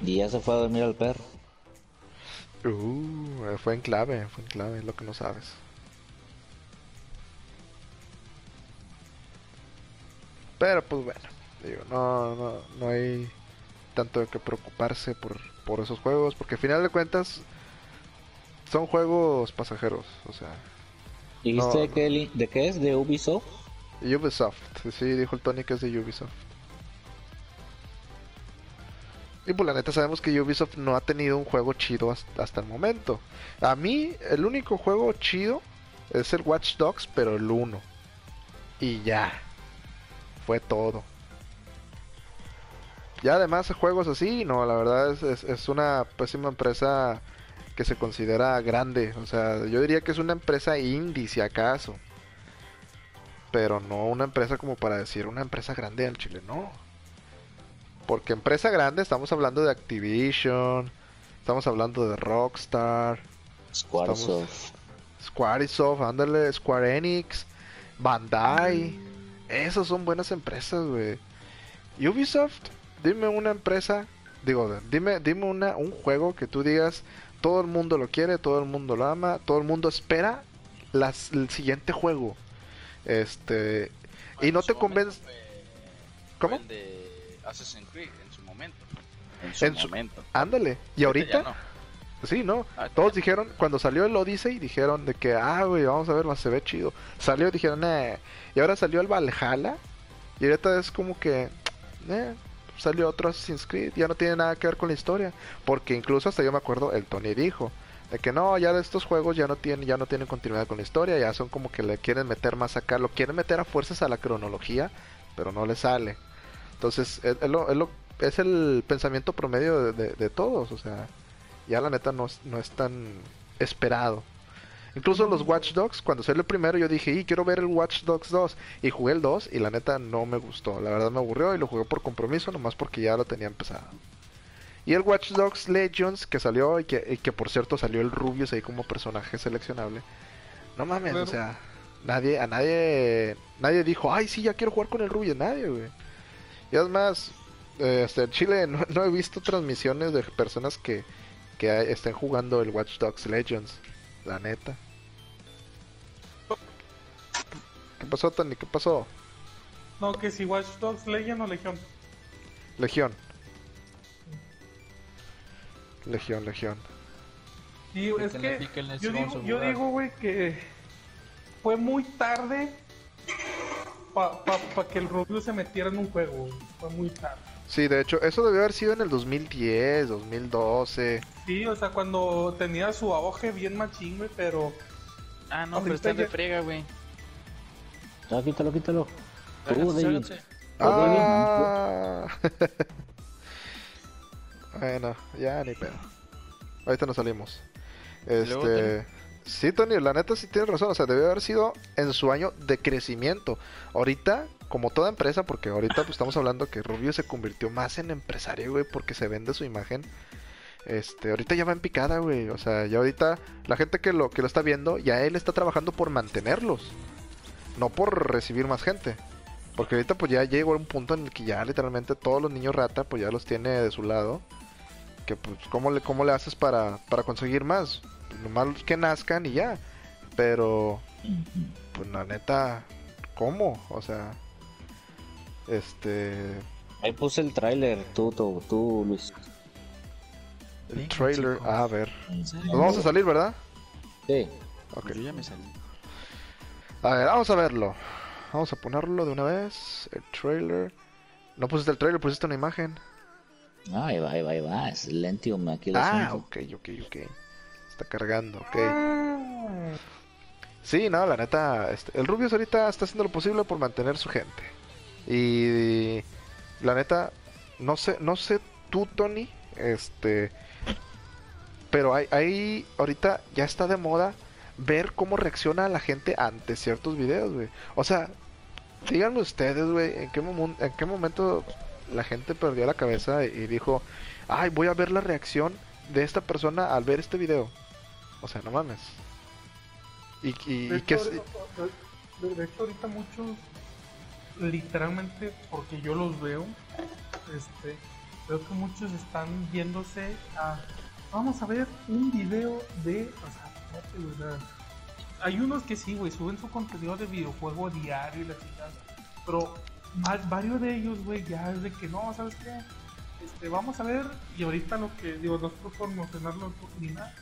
Y ya se fue a dormir al perro. Uh, fue en clave, fue en clave, es lo que no sabes. Pero pues bueno, digo, no, no, no hay tanto que preocuparse por, por esos juegos, porque al final de cuentas son juegos pasajeros, o sea. ¿Dijiste de, de qué es? ¿De Ubisoft? Ubisoft, sí, dijo el Tony que es de Ubisoft. Y pues la neta sabemos que Ubisoft no ha tenido un juego chido hasta, el momento. A mí el único juego chido es el Watch Dogs, pero el 1. Y ya. Fue todo. Ya además juegos así, no, la verdad es, es, una pésima empresa que se considera grande. O sea, yo diría que es una empresa indie si acaso. Pero no una empresa como para decir una empresa grande al Chile, no. Porque empresa grande estamos hablando de Activision, estamos hablando de Rockstar, Squaresoft, Squaresoft, ándale, Square Enix, Bandai. Esas son buenas empresas, güey. Ubisoft, dime una empresa, digo, dime, dime una, un juego que tú digas, todo el mundo lo quiere, todo el mundo lo ama, todo el mundo espera las, el siguiente juego. Este, y no te convence. ¿Cómo? El de Assassin's Creed en su momento. En su momento. Ándale. ¿Y ahorita? Sí, ¿no? Ah, Todos dijeron, cuando salió el Odyssey, dijeron de que, ah, güey, vamos a ver, se ve chido. Salió y dijeron, eh. Y ahora salió el Valhalla. Y ahorita es como que, eh, salió otro Assassin's Creed. Ya no tiene nada que ver con la historia. Porque incluso hasta yo me acuerdo, el Tony dijo, de que no, ya de estos juegos ya no tienen, ya no tienen continuidad con la historia. Ya son como que le quieren meter más acá. Lo quieren meter a fuerzas a la cronología, pero no le sale. Entonces, es, es, el pensamiento promedio de todos, o sea ya la neta no, no es tan esperado. Incluso los Watch Dogs, cuando salió el primero, yo dije, y quiero ver el Watch Dogs 2. Y jugué el 2 y la neta no me gustó. La verdad me aburrió y lo jugué por compromiso, nomás porque ya lo tenía empezado. Y el Watch Dogs Legends, que salió y que, que por cierto salió el Rubius ahí como personaje seleccionable. No mames, o sea, nadie, a nadie, nadie dijo, ay, sí, ya quiero jugar con el Rubius. Nadie, güey. Y además, eh, hasta en Chile no he visto transmisiones de personas que que estén jugando el Watch Dogs Legends, la neta. ¿Qué pasó, Tony? ¿Qué pasó? No, que si Watch Dogs Legend o Legión. Legión. Legión, Legión. Y es que yo digo, yo digo, güey, que fue muy tarde para pa, que el Rubio se metiera en un juego, Fue muy tarde. Sí, de hecho, eso debió haber sido en el 2010, 2012. Sí, o sea, cuando tenía su auge bien machín, güey, pero... Ah, no, pero está de frega, güey. Ya, quítalo, quítalo. Ah. bueno, ya ni pedo. Ahorita nos salimos. Este... Sí, Tony, la neta sí tiene razón. O sea, debió haber sido en su año de crecimiento. Ahorita como toda empresa, porque ahorita pues, estamos hablando que Rubio se convirtió más en empresario, güey, porque se vende su imagen. Este, ahorita ya va en picada, güey. O sea, ya ahorita la gente que lo, que lo está viendo, ya él está trabajando por mantenerlos. No por recibir más gente. Porque ahorita pues ya llegó a un punto en el que ya literalmente todos los niños rata pues ya los tiene de su lado. Que pues cómo le, cómo le haces para, para conseguir más. Nomás que nazcan y ya. Pero pues la neta, ¿cómo? O sea, este. Ahí puse el tráiler, tú, tú, tú, Luis. El trailer, a ver. Nos vamos a salir, ¿verdad? Sí. Ok. ya me salí. A ver, vamos a verlo. Vamos a ponerlo de una vez. El trailer. No pusiste el trailer, pusiste una imagen. Ah, ahí va, ahí va, ahí va. Es Lentium aquí Ah, ok, ok, ok. Está cargando, ok. Sí, no, la neta. Este, el Rubius ahorita está haciendo lo posible por mantener su gente. Y la neta, no sé, no sé tú, Tony, este, pero hay, hay, ahorita ya está de moda ver cómo reacciona la gente ante ciertos videos, güey. O sea, díganme ustedes, güey, ¿en en qué momento la gente perdió la cabeza y dijo, ay, voy a ver la reacción de esta persona al ver este video. O sea, no mames. Y, y, de, hecho, de hecho, ahorita muchos literalmente porque yo los veo, este, veo que muchos están viéndose a, vamos a ver un video de, o sea, hay unos que sí, güey, suben su contenido de videojuego diario y la chingada, pero varios de ellos, güey, ya es de que no, ¿sabes qué? Este, vamos a ver, y ahorita lo que, digo, nosotros promocionarlo ni nada,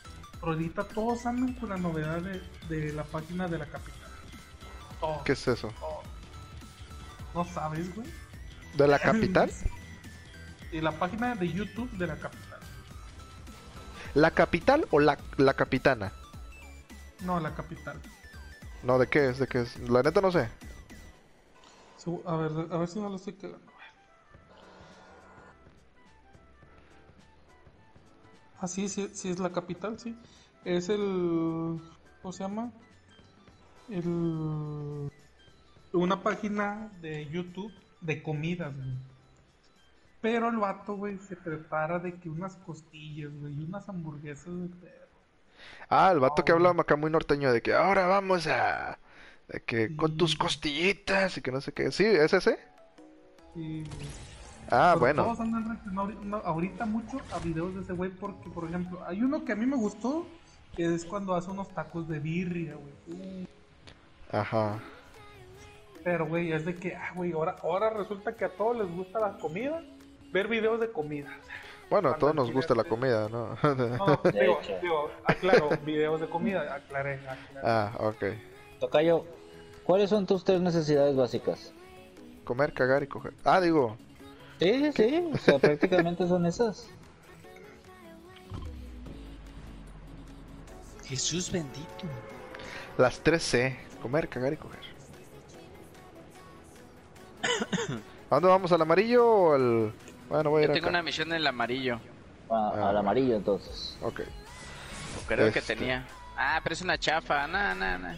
pero ahorita todos andan con la novedad de, de la página de la capital. ¿Qué es eso? ¿No sabes, güey? ¿De la capital? De la página de YouTube de la capital. ¿La capital o la, la capitana? No, la capital. No, ¿de qué es? ¿De qué es? La neta no sé. A ver, a ver si no lo estoy cagando. Ah, sí, sí, es la capital, sí. Es el... ¿Cómo se llama? El... Una página de YouTube de comidas, güey. Pero el vato, güey, se prepara de que unas costillas, güey, y unas hamburguesas de perro. Ah, el vato que habla acá muy norteño de que ahora vamos a... De que con tus costillitas y que no sé qué. ¿Sí? ¿Es ese? Sí, Ah, bueno. Todos andan reaccionando ahorita mucho a videos de ese güey porque, por ejemplo, hay uno que a mí me gustó, que es cuando hace unos tacos de birria, güey. Ajá. Pero, güey, es de que, ah, güey, ahora, ahora resulta que a todos les gusta la comida, ver videos de comida. Bueno, a todos nos gusta la comida, ¿no? no, digo, digo, aclaro, videos de comida, aclaré, aclaré. Ah, ok. Tocayo, ¿cuáles son tus tres necesidades básicas? Comer, cagar y coger. Ah, digo, Sí, sí, o sea, prácticamente son esas. Jesús bendito. Las tres C, comer, cagar y coger. ¿A dónde vamos? ¿Al amarillo o al...? Bueno, voy a ir Yo tengo una misión en el amarillo. Ah, al amarillo entonces. Ok. creo que tenía. Ah, pero es una chafa. No, no, no.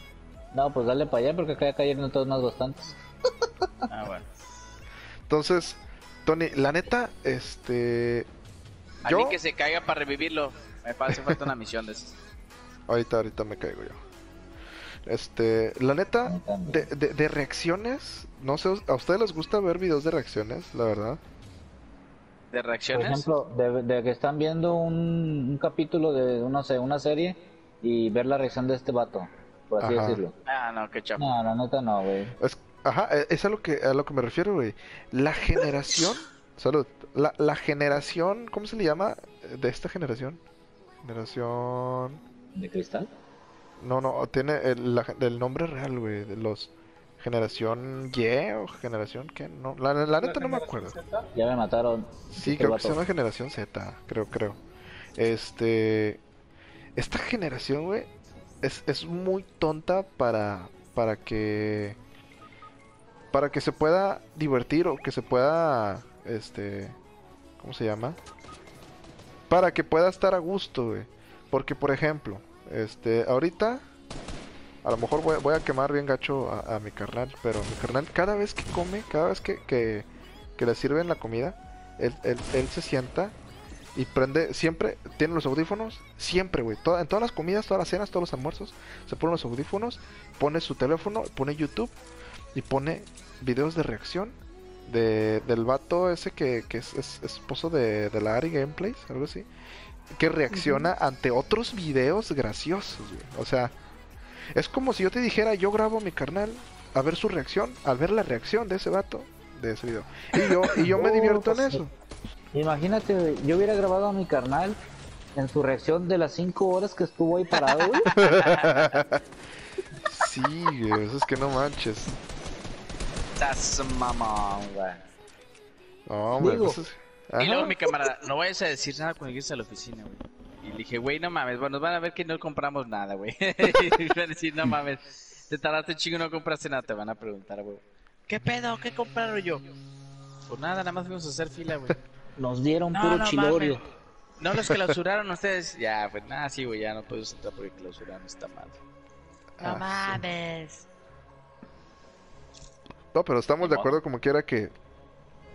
No, pues dale para allá porque acá cayeron todos más bastantes. Ah, bueno. Entonces, Tony, la neta, este. A mí que se caiga para revivirlo. Me hace falta una misión de esas. Ahorita, ahorita me caigo yo. Este, la neta, de, de, reacciones, no sé, ¿a ustedes les gusta ver videos de reacciones, la verdad? ¿De reacciones? Por ejemplo, de, que están viendo un, un, capítulo de, no sé, una serie y ver la reacción de este vato, por así decirlo. Ah, no, qué chapo. No, la neta no, güey. Ajá, e, es a lo que, a lo que me refiero, güey. La generación, salud, la, la generación, ¿cómo se le llama? De esta generación. Generación... ¿De cristal? No, no, tiene el, el nombre real, güey, de los... Generación Y o generación qué, no, la, la neta no me acuerdo. Ya me mataron. Sí, creo que se llama generación Z, creo, creo. Este, esta generación, güey, es, es muy tonta para, para que para que se pueda divertir o que se pueda, este, ¿cómo se llama? Para que pueda estar a gusto, güey. Porque, por ejemplo, este, ahorita, a lo mejor voy, a quemar bien gacho a, mi carnal, pero mi carnal, cada vez que come, cada vez que, que, le sirven la comida, él, él, se sienta y prende, siempre tiene los audífonos, siempre, güey. en todas las comidas, todas las cenas, todos los almuerzos, se pone los audífonos, pone su teléfono, pone YouTube y pone videos de reacción de, del vato ese que, que es, esposo de, de la Ari Gameplays, algo así, que reacciona ante otros videos graciosos, O sea, es como si yo te dijera, yo grabo mi carnal a ver su reacción, al ver la reacción de ese vato de ese video. Y yo, y yo me divierto en eso. Imagínate, yo hubiera grabado a mi carnal en su reacción de las 5 horas que estuvo ahí parado, sí, eso es que no manches. Estás mamón, güey. No, güey. Y luego mi camarada, no vayas a decir nada cuando llegues a la oficina, güey. Y le dije, güey, no mames, bueno, nos van a ver que no compramos nada, güey. y van a decir, no mames, te tardaste chingo y no compraste nada, te van a preguntar, güey. ¿Qué pedo? ¿Qué compraron yo? Pues nada, nada más fuimos a hacer fila, güey. Nos dieron puro no, chilorio. No los clausuraron ustedes. Ya, pues nada, sí, güey, ya no puedes entrar porque clausuraron esta madre. No ah, mames. No, pero estamos de acuerdo como quiera que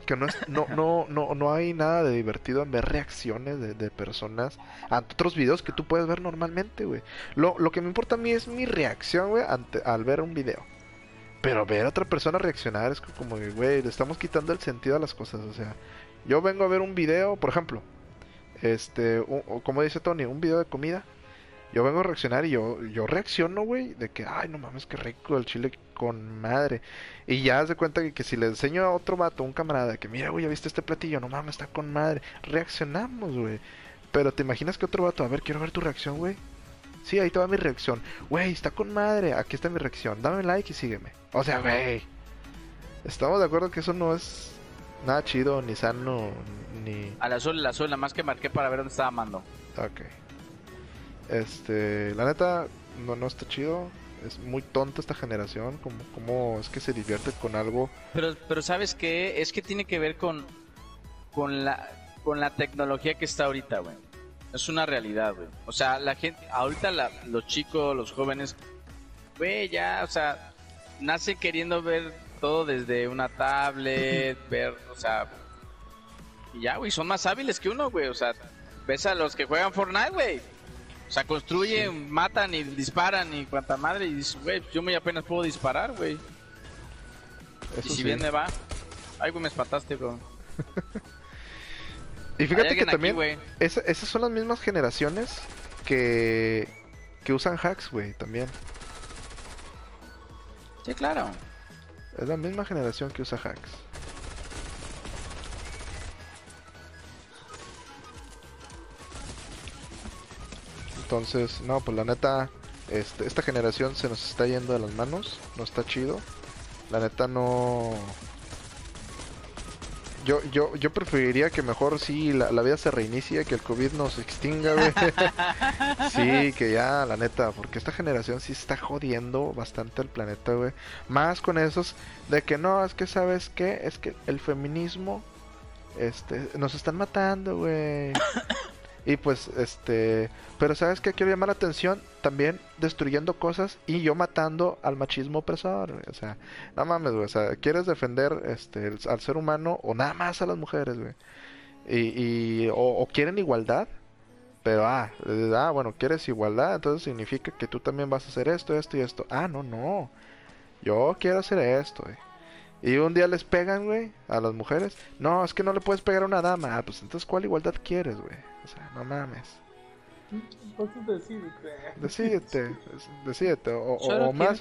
que no, es, no, no, no, no hay nada de divertido en ver reacciones de, de personas ante otros videos que tú puedes ver normalmente, güey. Lo, lo que me importa a mí es mi reacción, güey, al ver un video. Pero ver a otra persona reaccionar es como, güey, le estamos quitando el sentido a las cosas. O sea, yo vengo a ver un video, por ejemplo, este, como dice Tony, un video de comida. Yo vengo a reaccionar y yo, yo reacciono, güey, de que, ay, no mames, qué rico el chile con madre. Y ya se cuenta que, que, si le enseño a otro vato, un camarada, que mira, güey, ya viste este platillo, no mames, está con madre. Reaccionamos, güey. Pero te imaginas que otro vato, a ver, quiero ver tu reacción, güey. Sí, ahí te va mi reacción. Güey, está con madre, aquí está mi reacción. Dame like y sígueme. O sea, güey. Estamos de acuerdo que eso no es nada chido, ni sano, ni... Al azul, al azul, nada más que marqué para ver dónde estaba mando. Ok. Este, la neta, no, no está chido. Es muy tonta esta generación, como, como es que se divierte con algo. Pero, pero ¿sabes qué? Es que tiene que ver con, con, la, con la tecnología que está ahorita, güey. Es una realidad, güey. O sea, la gente, ahorita los chicos, los jóvenes, güey, ya, o sea, nace queriendo ver todo desde una tablet, ver, o sea, y ya, güey, son más hábiles que uno, güey. O sea, ves a los que juegan Fortnite, güey. O sea, construyen, matan y disparan y cuanta madre. Y dices, güey, yo muy apenas puedo disparar, güey. Y si bien me va. Ay, güey, me espantaste, bro. y fíjate que también, esas son las mismas generaciones que, que usan hacks, güey, también. Sí, claro. Es la misma generación que usa hacks. Entonces, no, pues la neta, este, esta generación se nos está yendo de las manos, no está chido. La neta no... Yo, yo, yo preferiría que mejor sí la, vida se reinicie, que el COVID nos extinga, güey. sí, que ya, la neta, porque esta generación sí está jodiendo bastante el planeta, güey. Más con esos de que no, es que sabes qué, es que el feminismo, este, nos están matando, güey. Y pues, este, pero sabes que quiero llamar la atención también destruyendo cosas y yo matando al machismo opresor, O sea, no mames, güey. O sea, quieres defender este, al ser humano o nada más a las mujeres, güey. Y, y o, quieren igualdad, pero ah, ah, bueno, quieres igualdad, entonces significa que tú también vas a hacer esto, esto y esto. Ah, no, no. Yo quiero hacer esto, güey. Y un día les pegan, güey, a las mujeres. No, es que no le puedes pegar a una dama. Ah, pues entonces, ¿cuál igualdad quieres, güey? O sea, no mames. Entonces decídete. Decídete, decídete. O, o, más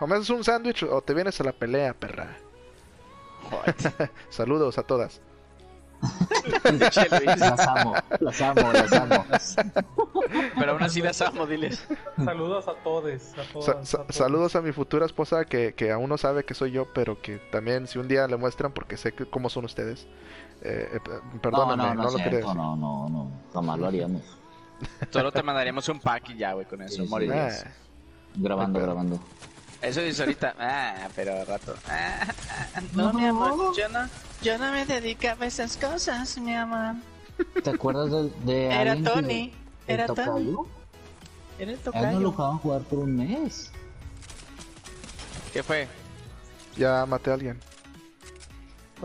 o más un sándwich o te vienes a la pelea, perra. Saludos a todas. Las amo, las amo, las amo. Pero aún así las amo, diles. Saludos a todos. Saludos a mi futura esposa que, que aún no sabe que soy yo, pero que también si un día le muestran porque sé que, cómo son ustedes. Eh, eh perdóname, no, no, no, lo quería decir. No, no, no, jamás lo haríamos. Solo te mandaríamos un pack y ya, güey, con eso. Sí, ah. Grabando, grabando. Eso dice ahorita, ah, pero rato. Ah, no, mi amor, yo no, yo no me dedicaba a esas cosas, mi amor. ¿Te acuerdas de, de Era Tony, era Tony. Era el tocayo. Él no lo dejaban jugar por un mes. ¿Qué fue? Ya maté a alguien.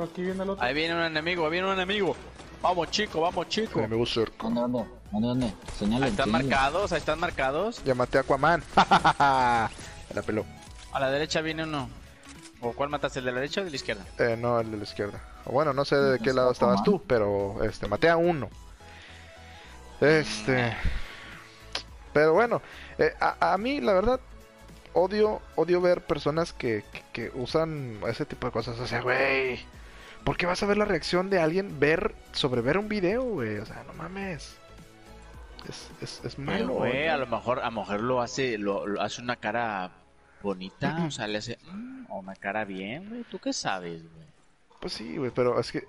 Aquí viene el otro. Ahí viene un enemigo, ahí viene un enemigo. Vamos chico, vamos chico. Enemigo cerca. ¿Dónde, dónde? ¿Dónde, dónde? Señale, ahí están marcados, ahí están marcados. Ya maté a Aquaman. la peló. A la derecha viene uno. ¿O cuál mataste, el de la derecha o de la izquierda? Eh, no, el de la izquierda. bueno, no sé de qué lado estabas tú, pero este, maté a uno. Este. Pero bueno, eh, a, a, mí la verdad odio odio ver personas que, que, usan ese tipo de cosas. O sea, güey, ¿por qué vas a ver la reacción de alguien ver sobre ver un video, güey? O sea, no mames. Es, es, es malo. Güey, a lo mejor a lo mejor lo hace lo hace una cara bonita, o sea, le hace mm, una cara bien, güey. ¿Tú qué sabes, güey? Pues sí, güey, pero es que,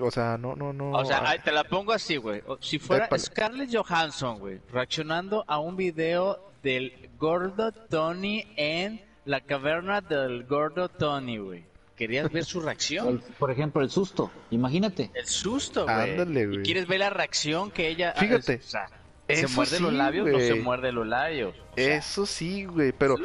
o sea, no, no, no. O sea, te la pongo así, güey. Si fuera Scarlett Johansson, güey, reaccionando a un video del gordo Tony en la caverna del gordo Tony, güey. Querías ver su reacción. Por ejemplo, el susto, imagínate. El susto, güey. Ándale, güey. Quieres ver la reacción que ella. Fíjate. o sea, ¿se muerde los labios o se muerde los labios? eso sí, güey, pero.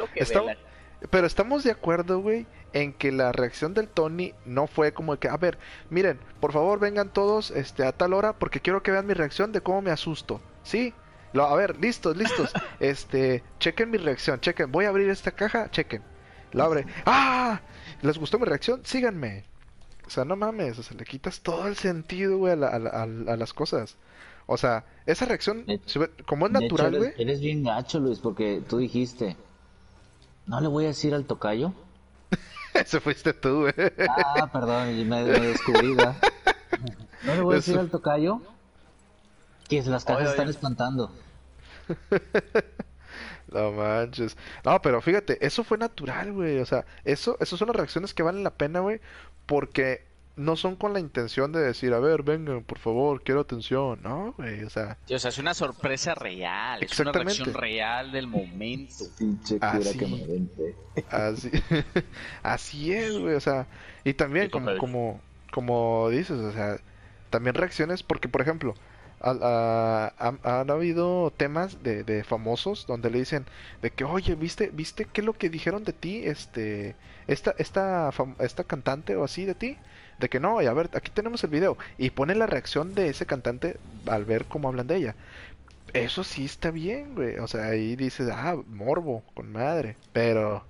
Pero estamos de acuerdo, güey, en que la reacción del Tony no fue como que, a ver, miren, por favor vengan todos este, a tal hora porque quiero que vean mi reacción de cómo me asusto. ¿Sí? Lo, a ver, listos, listos. este, chequen mi reacción, chequen. Voy a abrir esta caja, chequen. Lo abre. ¡Ah! ¿Les gustó mi reacción? Síganme. O sea, no mames, o sea, le quitas todo el sentido, güey, a, a, las cosas. O sea, esa reacción, como es natural, güey. Eres bien gacho, Luis, porque tú dijiste, no le voy a decir al tocayo. Ese fuiste tú, güey. Ah, perdón, me, me descubrí, No le voy a decir al tocayo que las cajas están espantando. no manches. No, pero fíjate, eso fue natural, güey. O sea, eso, eso son las reacciones que valen la pena, güey. Porque no son con la intención de decir, a ver, vengan, por favor, quiero atención. No, güey, o sea. o sea, es una sorpresa real, es una reacción real del momento. Así, así, así es, güey, o sea, y también como, como, como dices, o sea, también reacciones, porque por ejemplo, han habido temas de, de, famosos donde le dicen de que oye viste viste qué es lo que dijeron de ti este esta esta esta cantante o así de ti de que no y a ver aquí tenemos el video y pone la reacción de ese cantante al ver cómo hablan de ella eso sí está bien güey o sea ahí dices ah morbo con madre pero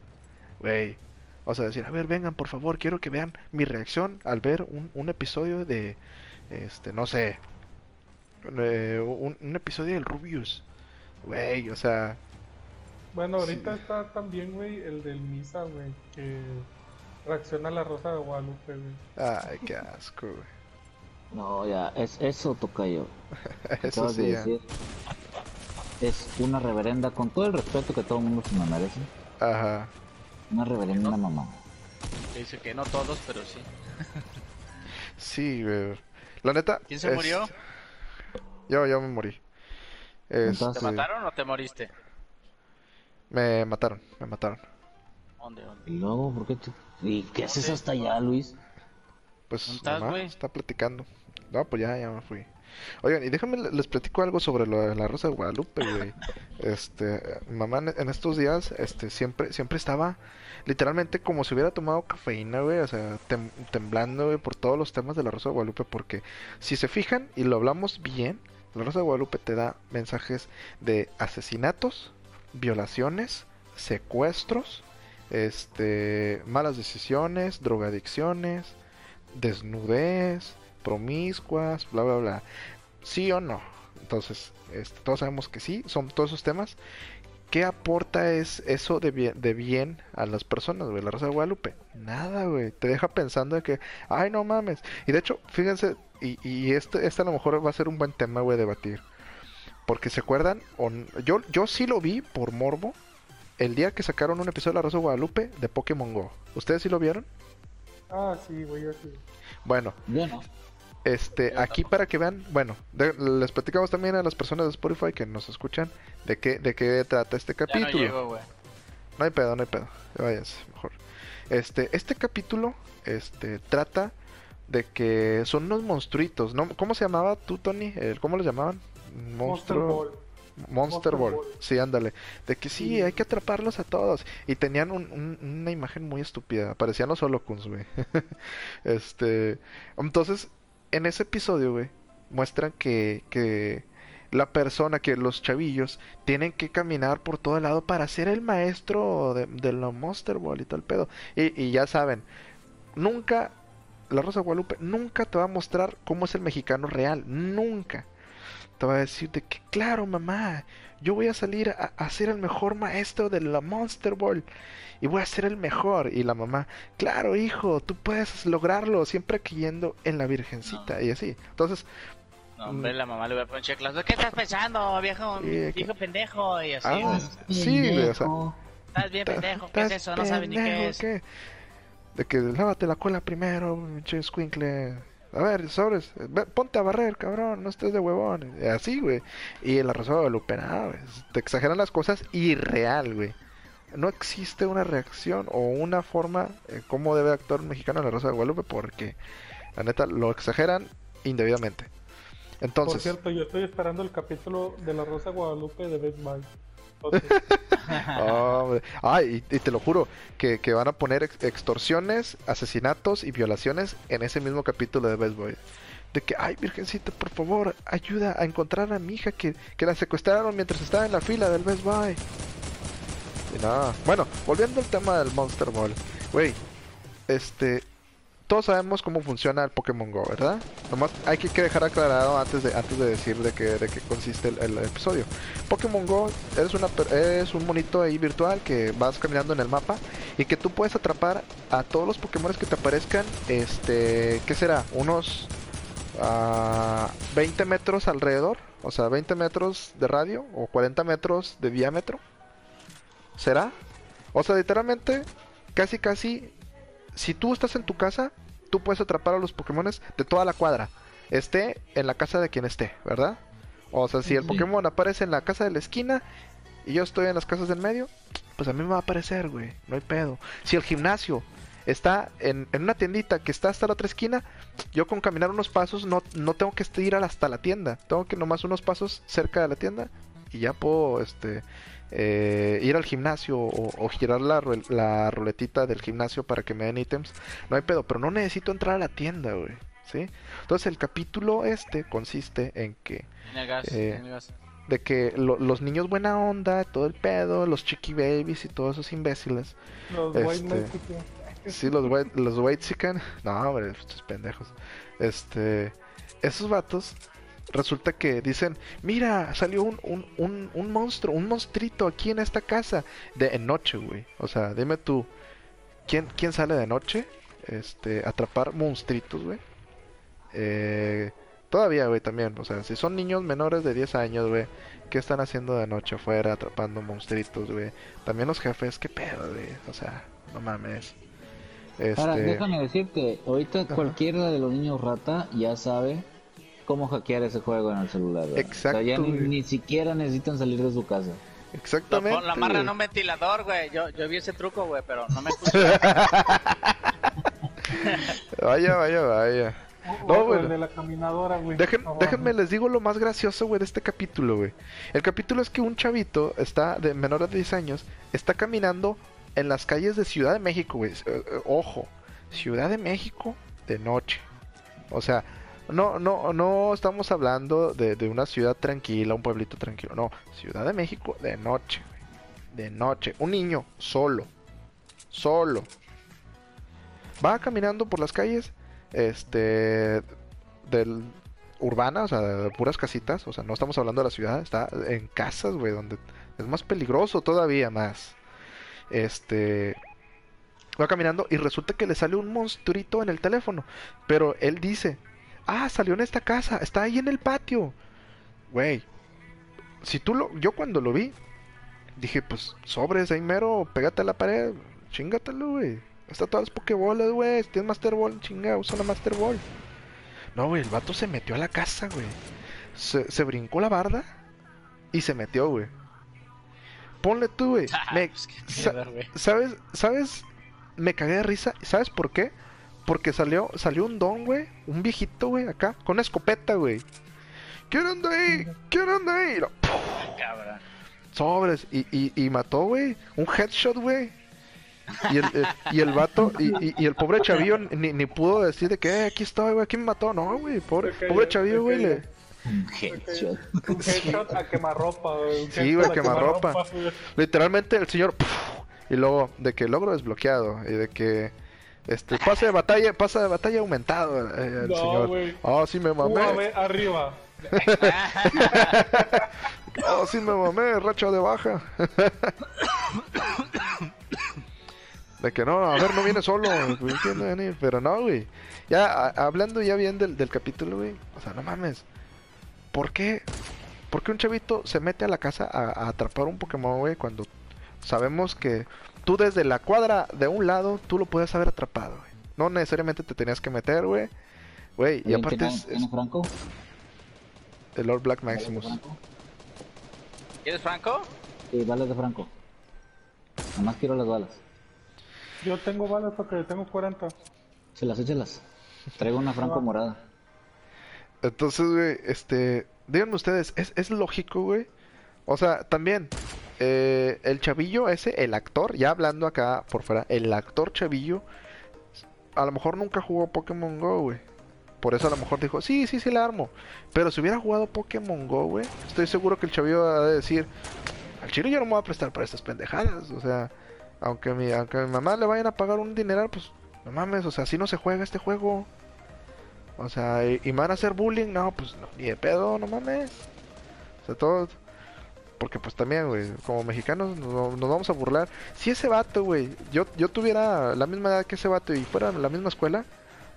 güey o sea decir a ver vengan por favor quiero que vean mi reacción al ver un, un episodio de este no sé eh, un, episodio del Rubius. Güey, o sea. Bueno, ahorita está también, güey, el del Misa, güey, que reacciona a la Rosa de Guadalupe, güey. Ay, qué asco, güey. No, ya, es, eso toca yo. eso sí, Es una reverenda, con todo el respeto que todo el mundo se me merece. Ajá. Una reverenda mamá. Dice que no todos, pero sí. sí, güey. La neta. ¿Quién se murió? Yo, yo me morí. ¿Te mataron o te moriste? Me mataron, me mataron. ¿Dónde, dónde? ¿Y luego por qué te... ¿Y qué haces hasta allá, Luis? Pues mamá está platicando. No, pues ya, ya me fui. Oigan, y déjame les platico algo sobre lo de la Rosa de Guadalupe, güey. Este, mamá en estos días, este, siempre, siempre estaba literalmente como si hubiera tomado cafeína, güey, o sea, temblando, güey, por todos los temas de la Rosa de Guadalupe, porque si se fijan y lo hablamos bien, la Rosa de Guadalupe te da mensajes de asesinatos, violaciones, secuestros, este, malas decisiones, drogadicciones, desnudez, promiscuas, bla, bla, bla. ¿Sí o no? Entonces, este, todos sabemos que sí, son todos esos temas. ¿Qué aporta es eso de bien, de bien a las personas, güey? La Rosa de Guadalupe. Nada, güey. Te deja pensando que, ay, no mames. Y de hecho, fíjense, y, y este, este a lo mejor va a ser un buen tema, güey, debatir. Porque se acuerdan, yo, yo sí lo vi por morbo el día que sacaron un episodio de La Rosa de Guadalupe de Pokémon Go. ¿Ustedes sí lo vieron? Ah, sí, güey, yo sí. Bueno. Este, aquí para que vean, bueno, les platicamos también a las personas de Spotify que nos escuchan de qué, de qué trata este capítulo. no, hay pedo, no hay pedo. Váyanse, mejor. Este, este capítulo, este, trata de que son unos monstruitos, ¿no? ¿Cómo se llamaba tú, Tony? ¿Cómo los llamaban? Monstruo. Monster, Ball. Sí, ándale. De que sí, hay que atraparlos a todos. Y tenían una imagen muy estúpida. Parecían los Holocuns, güey. este. Entonces, en ese episodio, güey, muestran que, que la persona, que los chavillos, tienen que caminar por todo el lado para ser el maestro de, de la Monster Ball y todo el pedo. Y, y ya saben, nunca, la Rosa Guadalupe nunca te va a mostrar cómo es el mexicano real. Nunca te va a decir de que, claro, mamá, yo voy a salir a, ser el mejor maestro de la Monster Ball y voy a ser el mejor. Y la mamá, claro, hijo, tú puedes lograrlo, siempre creyendo en la Virgencita y así. Entonces, no, hombre, la mamá le va a poner checlas. ¿Qué estás pensando, viejo, viejo pendejo? Y así. Ah, sí, o sea, Estás bien pendejo, ¿qué es eso? No sabes ni qué es. De que lávate la cola primero, pinche squinkle. A ver, sobres, ponte a barrer, cabrón, no estés de huevón. Así, güey. Y el arroz de Guadalupe, nada, Te exageran las cosas irreal, güey. No existe una reacción o una forma en cómo debe actuar un mexicano en la Rosa de Guadalupe porque, la neta, lo exageran indebidamente. Entonces... Por cierto, yo estoy esperando el capítulo de la Rosa de Guadalupe de Best Buy. Ay, y, te lo juro, que, van a poner extorsiones, asesinatos y violaciones en ese mismo capítulo de Best Boy. De que, ay, Virgencita, por favor, ayuda a encontrar a mi hija que, que la secuestraron mientras estaba en la fila del Best Buy. Y nada, bueno, volviendo al tema del Monster Ball, güey, este, todos sabemos cómo funciona el Pokémon Go, ¿verdad? Nomás hay que dejar aclarado antes de antes de decir de qué de qué consiste el, episodio. Pokémon Go es una es un monito ahí virtual que vas caminando en el mapa y que tú puedes atrapar a todos los Pokémon que te aparezcan, este, ¿qué será? Unos 20 ah, metros alrededor, o sea, 20 metros de radio o 40 metros de diámetro. ¿Será? O sea, literalmente, casi casi si tú estás en tu casa tú puedes atrapar a los Pokémones de toda la cuadra. Esté en la casa de quien esté, ¿verdad? O sea, si el Pokémon aparece en la casa de la esquina y yo estoy en las casas del medio, pues a mí me va a aparecer, güey. No hay pedo. Si el gimnasio está en, una tiendita que está hasta la otra esquina, yo con caminar unos pasos no, no tengo que ir hasta la tienda. Tengo que nomás unos pasos cerca de la tienda y ya puedo este eh, ir al gimnasio o, girar la, la ruletita del gimnasio para que me den ítems. No hay pedo, pero no necesito entrar a la tienda, güey. ¿Sí? Entonces el capítulo este consiste en que... Eh, de que los niños buena onda, todo el pedo, los chiqui babies y todos esos imbéciles. Los este, Sí, los white, los white chicken. No, hombre, estos pendejos. Este, esos vatos resulta que dicen, mira, salió un, un, un, un monstruo, un monstruito aquí en esta casa de en noche, güey. O sea, dime tú, ¿quién, quién sale de noche? Este, atrapar monstruitos, güey. Eh, todavía, güey, también. O sea, si son niños menores de 10 años, güey, ¿qué están haciendo de noche afuera atrapando monstruitos, güey? También los jefes, ¿qué pedo, güey? O sea, no mames. Ahora, este, déjame decirte, ahorita cualquiera de los niños rata ya sabe cómo hackear ese juego en el celular. Exacto. O sea, ya ni, siquiera necesitan salir de su casa. Exactamente. la amarra en un ventilador, güey. Yo, yo vi ese truco, güey, pero no me escuché. vaya, vaya, vaya. No, güey. de la caminadora, güey. déjenme les digo lo más gracioso, güey, de este capítulo, güey. El capítulo es que un chavito está de menor de 10 años, está caminando en las calles de Ciudad de México, güey. Eh, eh, ojo, Ciudad de México de noche. O sea, no, no, no estamos hablando de, una ciudad tranquila, un pueblito tranquilo. No, Ciudad de México de noche, De noche. Un niño solo. Solo. Va caminando por las calles. Este. Del. Urbana, o sea, de puras casitas. O sea, no estamos hablando de la ciudad. Está en casas, güey, donde es más peligroso todavía más. Este va caminando y resulta que le sale un monstruito en el teléfono. Pero él dice, ah, salió en esta casa, está ahí en el patio. Güey, si tú lo, yo cuando lo vi, dije, pues sobres ahí mero, pégate a la pared, chingatelo, güey. Está todas las pokebolas, güey, tienes Master Ball, chinga, usa la Master Ball. No, güey, el vato se metió a la casa, güey. Se, se brincó la barda y se metió, güey. Ponle tú, güey. ¿Sabes? ¿Sabes? Me cagué de risa. ¿Sabes por qué? Porque salió, salió un don, güey. Un viejito, güey, acá. Con una escopeta, güey. ¿Quién anda ahí? ¿Quién anda ahí? Sobres. Y, y, y mató, güey. Un headshot, güey. Y el, eh, y el vato, y, y, el pobre chavillo ni, ni pudo decir de que eh, aquí estoy, güey, ¿quién me mató? No, güey, pobre, pobre chavillo, güey, le, un headshot. Un headshot a quemarropa, güey. Sí, güey, quemarropa. Literalmente el señor. y luego de que logro desbloqueado. Y de que. Este, pase de batalla, pasa de batalla aumentado eh, el no, señor. Ah, sí me mamé. arriba. oh, sí me mamé, racha de baja. de que no, a ver, no viene solo, pero no, güey. Ya, hablando ya bien del, del capítulo, güey. O sea, no mames. ¿Por qué? ¿Por qué un chavito se mete a la casa a, atrapar un Pokémon, güey? Cuando sabemos que tú desde la cuadra de un lado, tú lo puedes haber atrapado, güey. No necesariamente te tenías que meter, güey. Güey, y aparte es, Franco? El Lord Black Maximus. ¿Quieres Franco? Sí, balas de Franco. Nomás quiero las balas. Yo tengo balas porque tengo 40. Se las échelas. Traigo una Franco morada. Entonces, güey, este, díganme ustedes, ¿es, es lógico, güey? O sea, también, eh, el chavillo ese, el actor, ya hablando acá por fuera, el actor chavillo, a lo mejor nunca jugó Pokémon Go, güey. Por eso a lo mejor dijo, sí, sí, sí, la armo. Pero si hubiera jugado Pokémon Go, güey, estoy seguro que el chavillo va a decir, al chino yo no me voy a prestar para estas pendejadas. O sea, aunque mi, aunque a mi mamá le vayan a pagar un dineral, pues, no mames, o sea, así no se juega este juego. O sea, y, me van a hacer bullying, no, pues no, ni de pedo, no mames. O sea, todo. Porque pues también, güey, como mexicanos nos, vamos a burlar. Si ese vato, güey, yo, yo tuviera la misma edad que ese vato y fuera la misma escuela,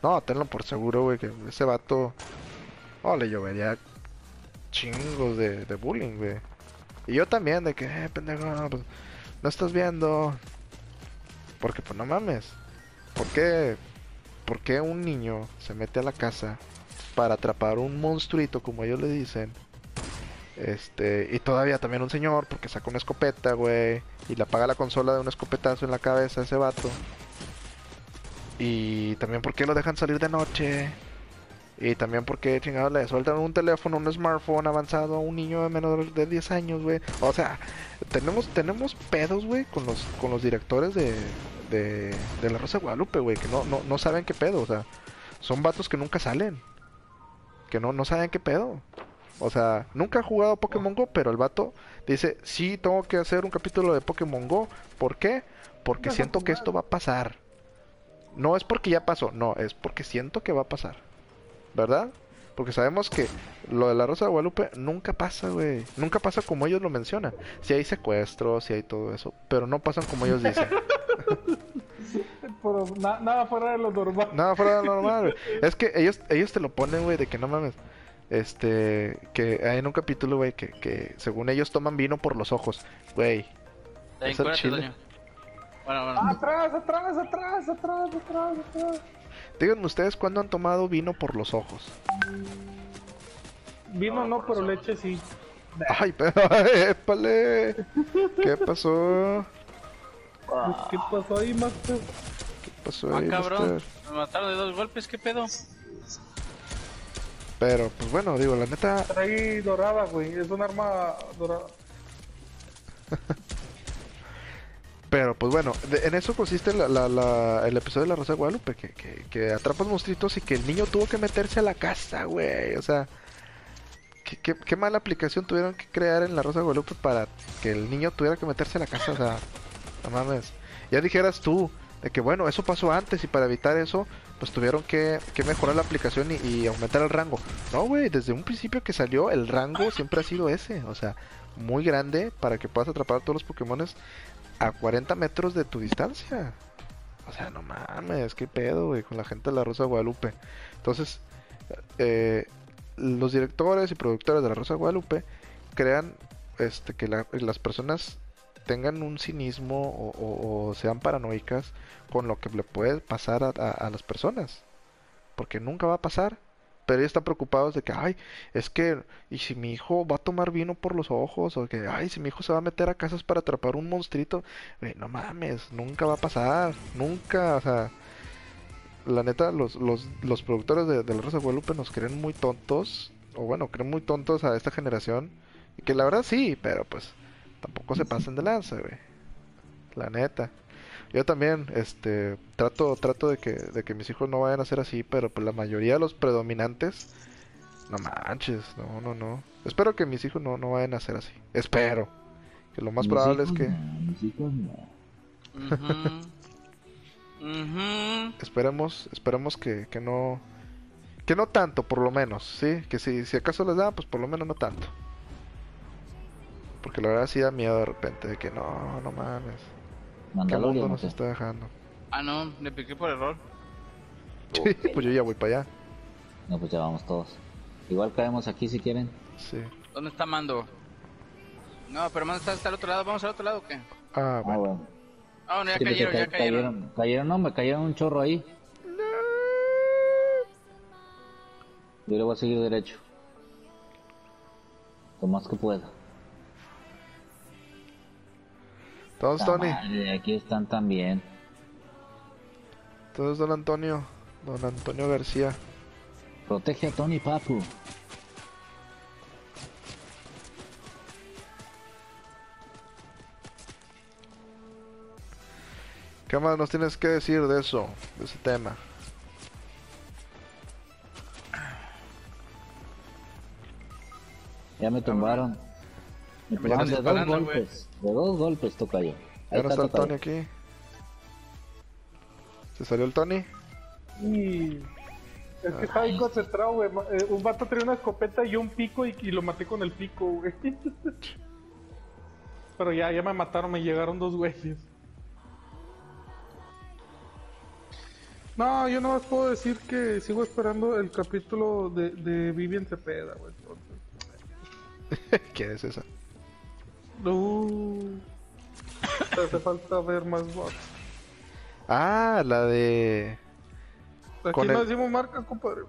no, tenlo por seguro, güey, que ese vato, oh, le llovería chingos de, de bullying, güey. Y yo también, de que, eh, pendejo, no, pues, no estás viendo. Porque pues no mames. ¿Por qué por qué un niño se mete a la casa para atrapar un monstruito, como ellos le dicen. Este, y todavía también un señor, porque saca una escopeta, güey, y le apaga la consola de un escopetazo en la cabeza a ese vato. Y también por qué lo dejan salir de noche. Y también porque chingados le sueltan un teléfono, un smartphone avanzado a un niño de menos de 10 años, güey. O sea, tenemos tenemos pedos, güey, con los con los directores de, de, de la Rosa de Guadalupe, güey, que no, no, no saben qué pedo, o sea, son vatos que nunca salen. Que no, no saben qué pedo. O sea, nunca ha jugado Pokémon Go, pero el vato dice, sí, tengo que hacer un capítulo de Pokémon Go. ¿Por qué? Porque siento que esto va a pasar. No es porque ya pasó, no, es porque siento que va a pasar. ¿verdad? Porque sabemos que lo de la Rosa de Guadalupe nunca pasa, güey. Nunca pasa como ellos lo mencionan. Si hay secuestros, si hay todo eso, pero no pasan como ellos dicen. nada fuera de lo normal. Nada fuera de lo normal, Es que ellos, ellos te lo ponen, güey, de que no mames. Este, que hay en un capítulo, güey, que, que según ellos toman vino por los ojos. Güey. Bueno, bueno. Atrás, atrás, atrás, atrás, atrás, atrás. Díganme ustedes cuándo han tomado vino por los ojos. Vino no, pero leche sí. Ay, pero épale. ¿Qué pasó? ¿Qué pasó ahí, Master? ¿Qué pasó ah, ahí, cabrón. Me mataron de dos golpes, ¿qué pedo? Pero, pues bueno, digo, la neta. Trae dorada, güey. Es un arma dorada. Pero pues bueno, en eso consiste el episodio de la Rosa de Guadalupe, que, que, que atrapas monstruitos y que el niño tuvo que meterse a la casa, güey. O sea, ¿qué, qué, mala aplicación tuvieron que crear en la Rosa de Guadalupe para que el niño tuviera que meterse a la casa. O sea, no mames. Ya dijeras tú, de que bueno, eso pasó antes y para evitar eso, pues tuvieron que, que mejorar la aplicación y, aumentar el rango. No, güey, desde un principio que salió, el rango siempre ha sido ese. O sea, muy grande para que puedas atrapar a todos los Pokémones a 40 metros de tu distancia. O sea, no mames, qué pedo, güey, con la gente de la Rosa Guadalupe. Entonces, eh, los directores y productores de la Rosa Guadalupe crean este, que las personas tengan un cinismo o, sean paranoicas con lo que le puede pasar a las personas. Porque nunca va a pasar pero ellos están preocupados de que, ay, es que, ¿y si mi hijo va a tomar vino por los ojos? O que, ay, si mi hijo se va a meter a casas para atrapar un monstruito. no mames, nunca va a pasar, nunca, o sea, la neta, los, los, los productores de, La Rosa de Guadalupe nos creen muy tontos, o bueno, creen muy tontos a esta generación. Y que la verdad sí, pero pues tampoco se pasen de lanza, güey. La neta. Yo también, este, trato, trato de que, de que mis hijos no vayan a ser así, pero pues la mayoría de los predominantes, no manches, no, no, no. Espero que mis hijos no, no vayan a ser así. Espero. Que lo más probable es que. mis hijos no. Esperemos, esperemos que, que no. Que no tanto, por lo menos, ¿sí? Que si, si acaso les da, pues por lo menos no tanto. Porque la verdad sí da miedo de repente de que no, no mames. Mandalorian. nos está dejando? Ah, no, le piqué por error. Sí, pues yo ya voy para allá. No, pues ya vamos todos. Igual caemos aquí si quieren. Sí. ¿Dónde está Mando? No, pero Mando está, al otro lado. ¿Vamos al otro lado o qué? Ah, ah bueno. Ah, no, ya cayeron, ya cayeron. cayeron. no, me cayeron un chorro ahí. No. Yo le voy a seguir derecho. Lo más que pueda. Todos, Tony. aquí están también. Todos, don Antonio. Don Antonio García. Protege a Tony Papu. ¿Qué más nos tienes que decir de eso, de ese tema? Ya me tumbaron. De dos golpes. De dos golpes toca yo. Ya no está, el Tony aquí. ¿Se salió el Tony? Y... Es que estaba ahí concentrado, güey. Eh, un vato tenía una escopeta y un pico y, lo maté con el pico, güey. Pero ya, ya me mataron, me llegaron dos güeyes. No, yo no más puedo decir que sigo esperando el capítulo de, de Vivian Cepeda, güey. ¿Quién es esa? No. Hace falta ver más bots. Ah, la de. Aquí no decimos marcas, compadre.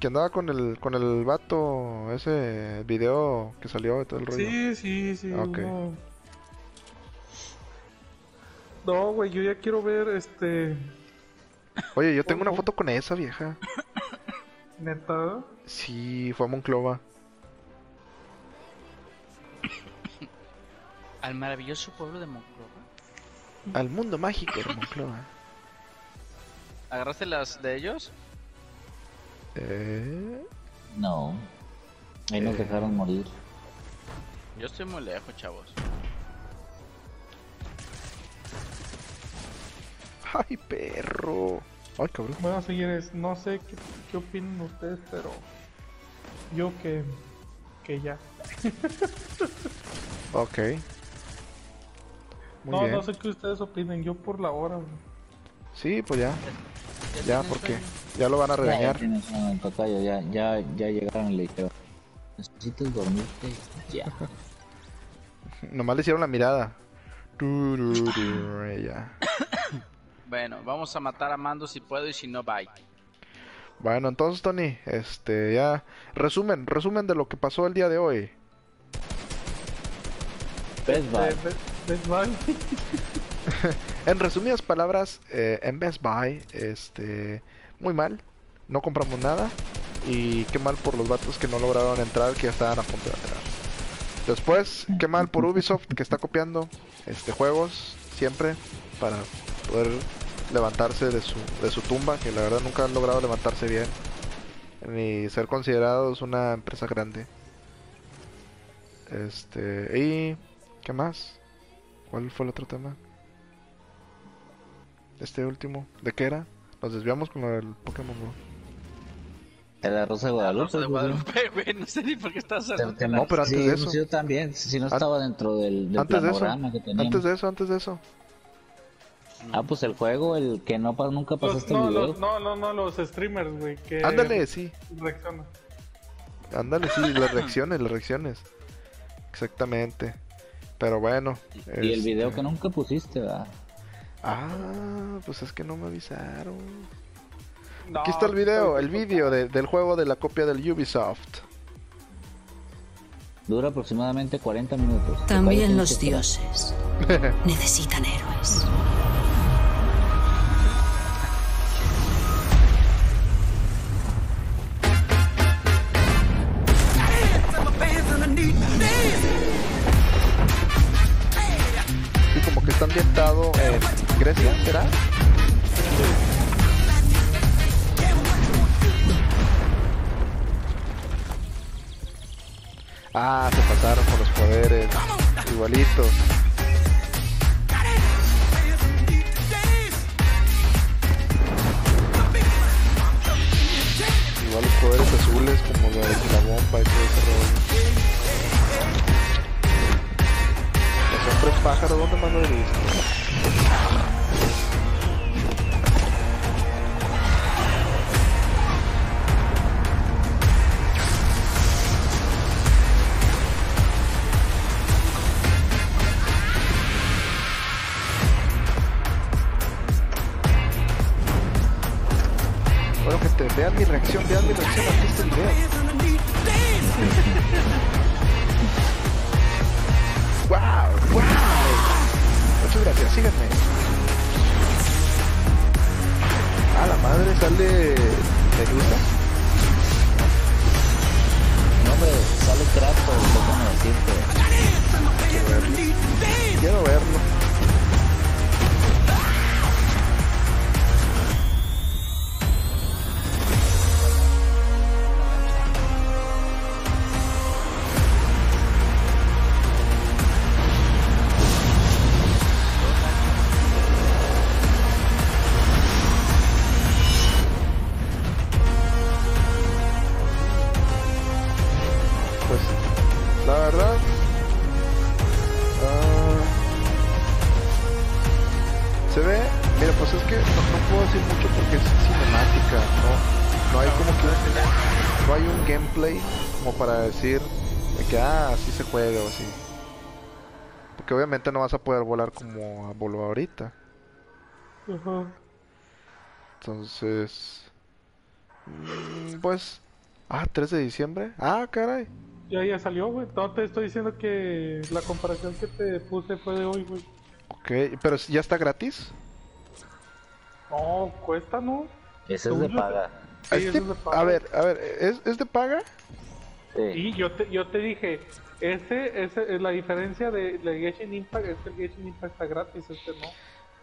que andaba con el con el vato, ese video que salió de todo el rollo. Sí, sí, sí. No, güey, yo ya quiero ver este. Oye, yo tengo una foto con esa vieja. ¿Neta? Sí, fue a Monclova. Al maravilloso pueblo de Monclova. Al mundo mágico de Monclova. ¿Agarraste las de ellos? Eh... No. Ahí nos eh. dejaron morir. Yo estoy muy lejos, chavos. Ay, perro. Ay, cabrón. Bueno, señores, no sé qué, qué opinan ustedes, pero yo que, que ya. ok. Muy no, no sé qué ustedes opinen, yo por la hora. Sí, pues ya. Ya, porque ya lo van a regañar. Ya, ya, ya, llegaron le dijeron, necesitas dormirte ya. Nomás le hicieron la mirada. ya. Bueno, vamos a matar a Mando si puedo y si no, bye. Bueno, entonces, Tony, este, ya. Resumen, resumen de lo que pasó el día de hoy. Best Buy. Best Buy. en resumidas palabras, eh, en Best Buy, este, muy mal. No compramos nada. Y qué mal por los vatos que no lograron entrar, que ya estaban a punto de entrar. Después, qué mal por Ubisoft, que está copiando este juegos siempre para poder levantarse de su, de su tumba, que la verdad nunca han logrado levantarse bien, ni ser considerados una empresa grande. Este, y ¿qué más? ¿Cuál fue el otro tema? Este último, ¿de qué era? Nos desviamos con lo del Pokémon Go. La Rosa de Guadalupe. de Guadalupe, No sé ni por qué estás hablando. No, pero antes de eso. Yo también, si no estaba dentro del, del antes de eso, Antes de eso, antes de eso. Ah, pues el juego, el que no nunca pasaste no, el video. no, no, no, los streamers, güey. Que Ándale, sí. Reacciona. Ándale, sí, las reacciones, las reacciones. Exactamente. Pero bueno. Y el video que nunca pusiste, ¿verdad? Ah, pues es que no me avisaron. Aquí está el video, el video del juego de la copia del Ubisoft. Dura aproximadamente 40 minutos. También los dioses necesitan héroes. Igualitos. Obviamente no vas a poder volar como voló ahorita. Entonces... Mm, pues... Ah, 3 de diciembre. Ah, caray. Ya, ya salió, güey. No te estoy diciendo que la comparación que te puse fue de hoy, güey. Ok, pero ¿ya está gratis? No, cuesta, ¿no? Ese es de paga. Sí, Este- es de paga. A ver, a ver, ¿es, es de paga? Sí. Y yo te, yo te dije, ese, ese es la diferencia de, de Genshin Impact, es que el Genshin Impact está gratis, este no.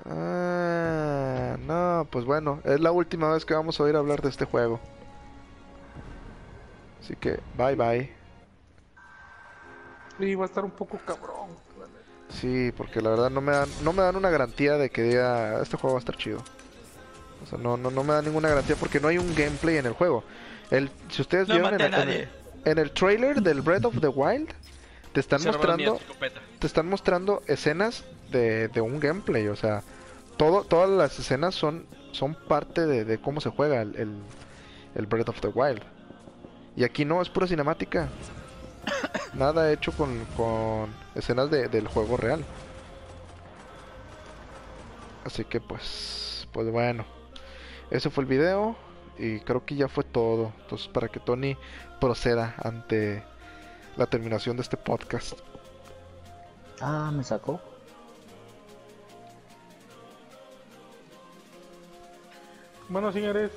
Ah, no, pues bueno, es la última vez que vamos a oír hablar de este juego. Así que, bye bye. Y va a estar un poco cabrón. Sí, porque la verdad no me dan, no me dan una garantía de que diga, este juego va a estar chido. O sea, no, no, no me dan ninguna garantía porque no hay un gameplay en el juego. El, si ustedes No vieron maté en, a nadie. en el trailer del Breath of the Wild, te están Se mostrando te están mostrando escenas de, de un gameplay, o sea, todo, todas las escenas son, son parte de, de cómo se juega el, el, el Breath of the Wild. Y aquí no, es pura cinemática. Nada hecho con, con escenas de- del juego real. Así que pues, pues bueno. Ese fue el video y creo que ya fue todo. Entonces para que Tony proceda ante la terminación de este podcast. Ah, me sacó. Bueno, señores,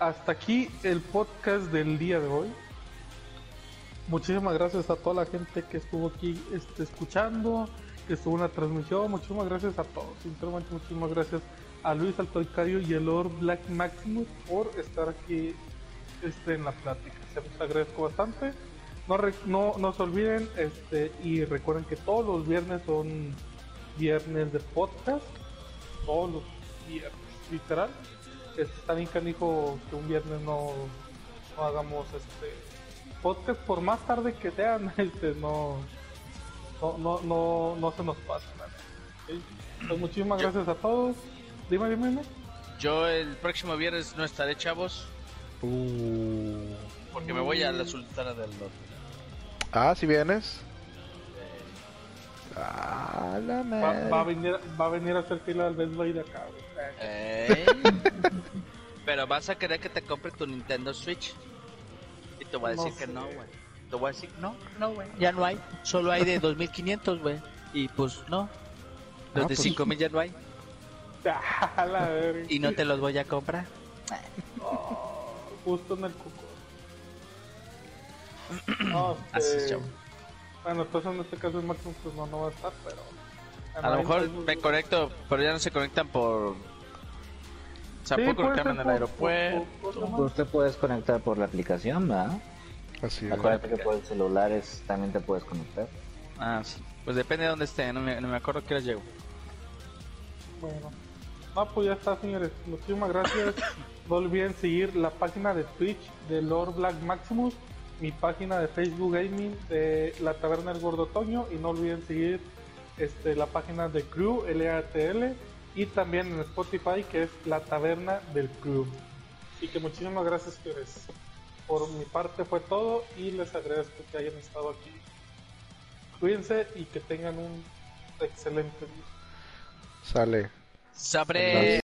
hasta aquí el podcast del día de hoy. Muchísimas gracias a toda la gente que estuvo aquí este, escuchando, que estuvo en la transmisión. Muchísimas gracias a todos. Sinceramente, muchísimas gracias a Luis Altoicario y el Lord Black Maximus por estar aquí este, en la plática. Se los agradezco bastante. No, re- no, no se olviden este, y recuerden que todos los viernes son viernes de podcast. Todos los viernes, literal. Este, está bien canijo que un viernes no, no hagamos este podcast por más tarde que sean este no no no no, no se nos pasa nada ¿ok? pues muchísimas gracias a todos dime dime, dime. Yo el próximo viernes no estaré, chavos, Uh. porque me voy a la Sultana del Norte. Ah, si vienes. Ah, la va, a venir va a venir a hacer fila al Best Buy de acá güey. Eh. Pero vas a querer que te compre tu Nintendo Switch. Y te voy a No decir que sé. no, güey. Te voy a decir, no, no, güey. Ya no hay. Solo hay de 2500, güey. Y pues no. Los Ah, de pues- 5000 ya no hay. A la verga. Y no te los voy a comprar. Oh, justo en el cuco no, Así es, este, chavo. bueno entonces en este caso el máximo pues no, no va a estar pero A lo mejor me conecto, pero ya no se conectan por. O sea, Sí, puedo conectarme en el por- aeropuerto. por- por- por- Pues te puedes conectar por la aplicación, ¿verdad? Así es. Acuérdate que por el celular es- también te puedes conectar. Ah, sí. Pues depende de dónde esté. No me, no me acuerdo que les llego. Bueno, no, pues ya está, señores. Muchísimas gracias. No olviden seguir la página de Twitch de Lord Black Maximus, mi página de Facebook Gaming de La Taberna del Gordo Toño y no olviden seguir este, la página de Crew LATL y también en Spotify que es La Taberna del Crew. Así que muchísimas gracias, señores. Por mi parte fue todo y les agradezco que hayan estado aquí. Cuídense y que tengan un excelente día. Sale. sobre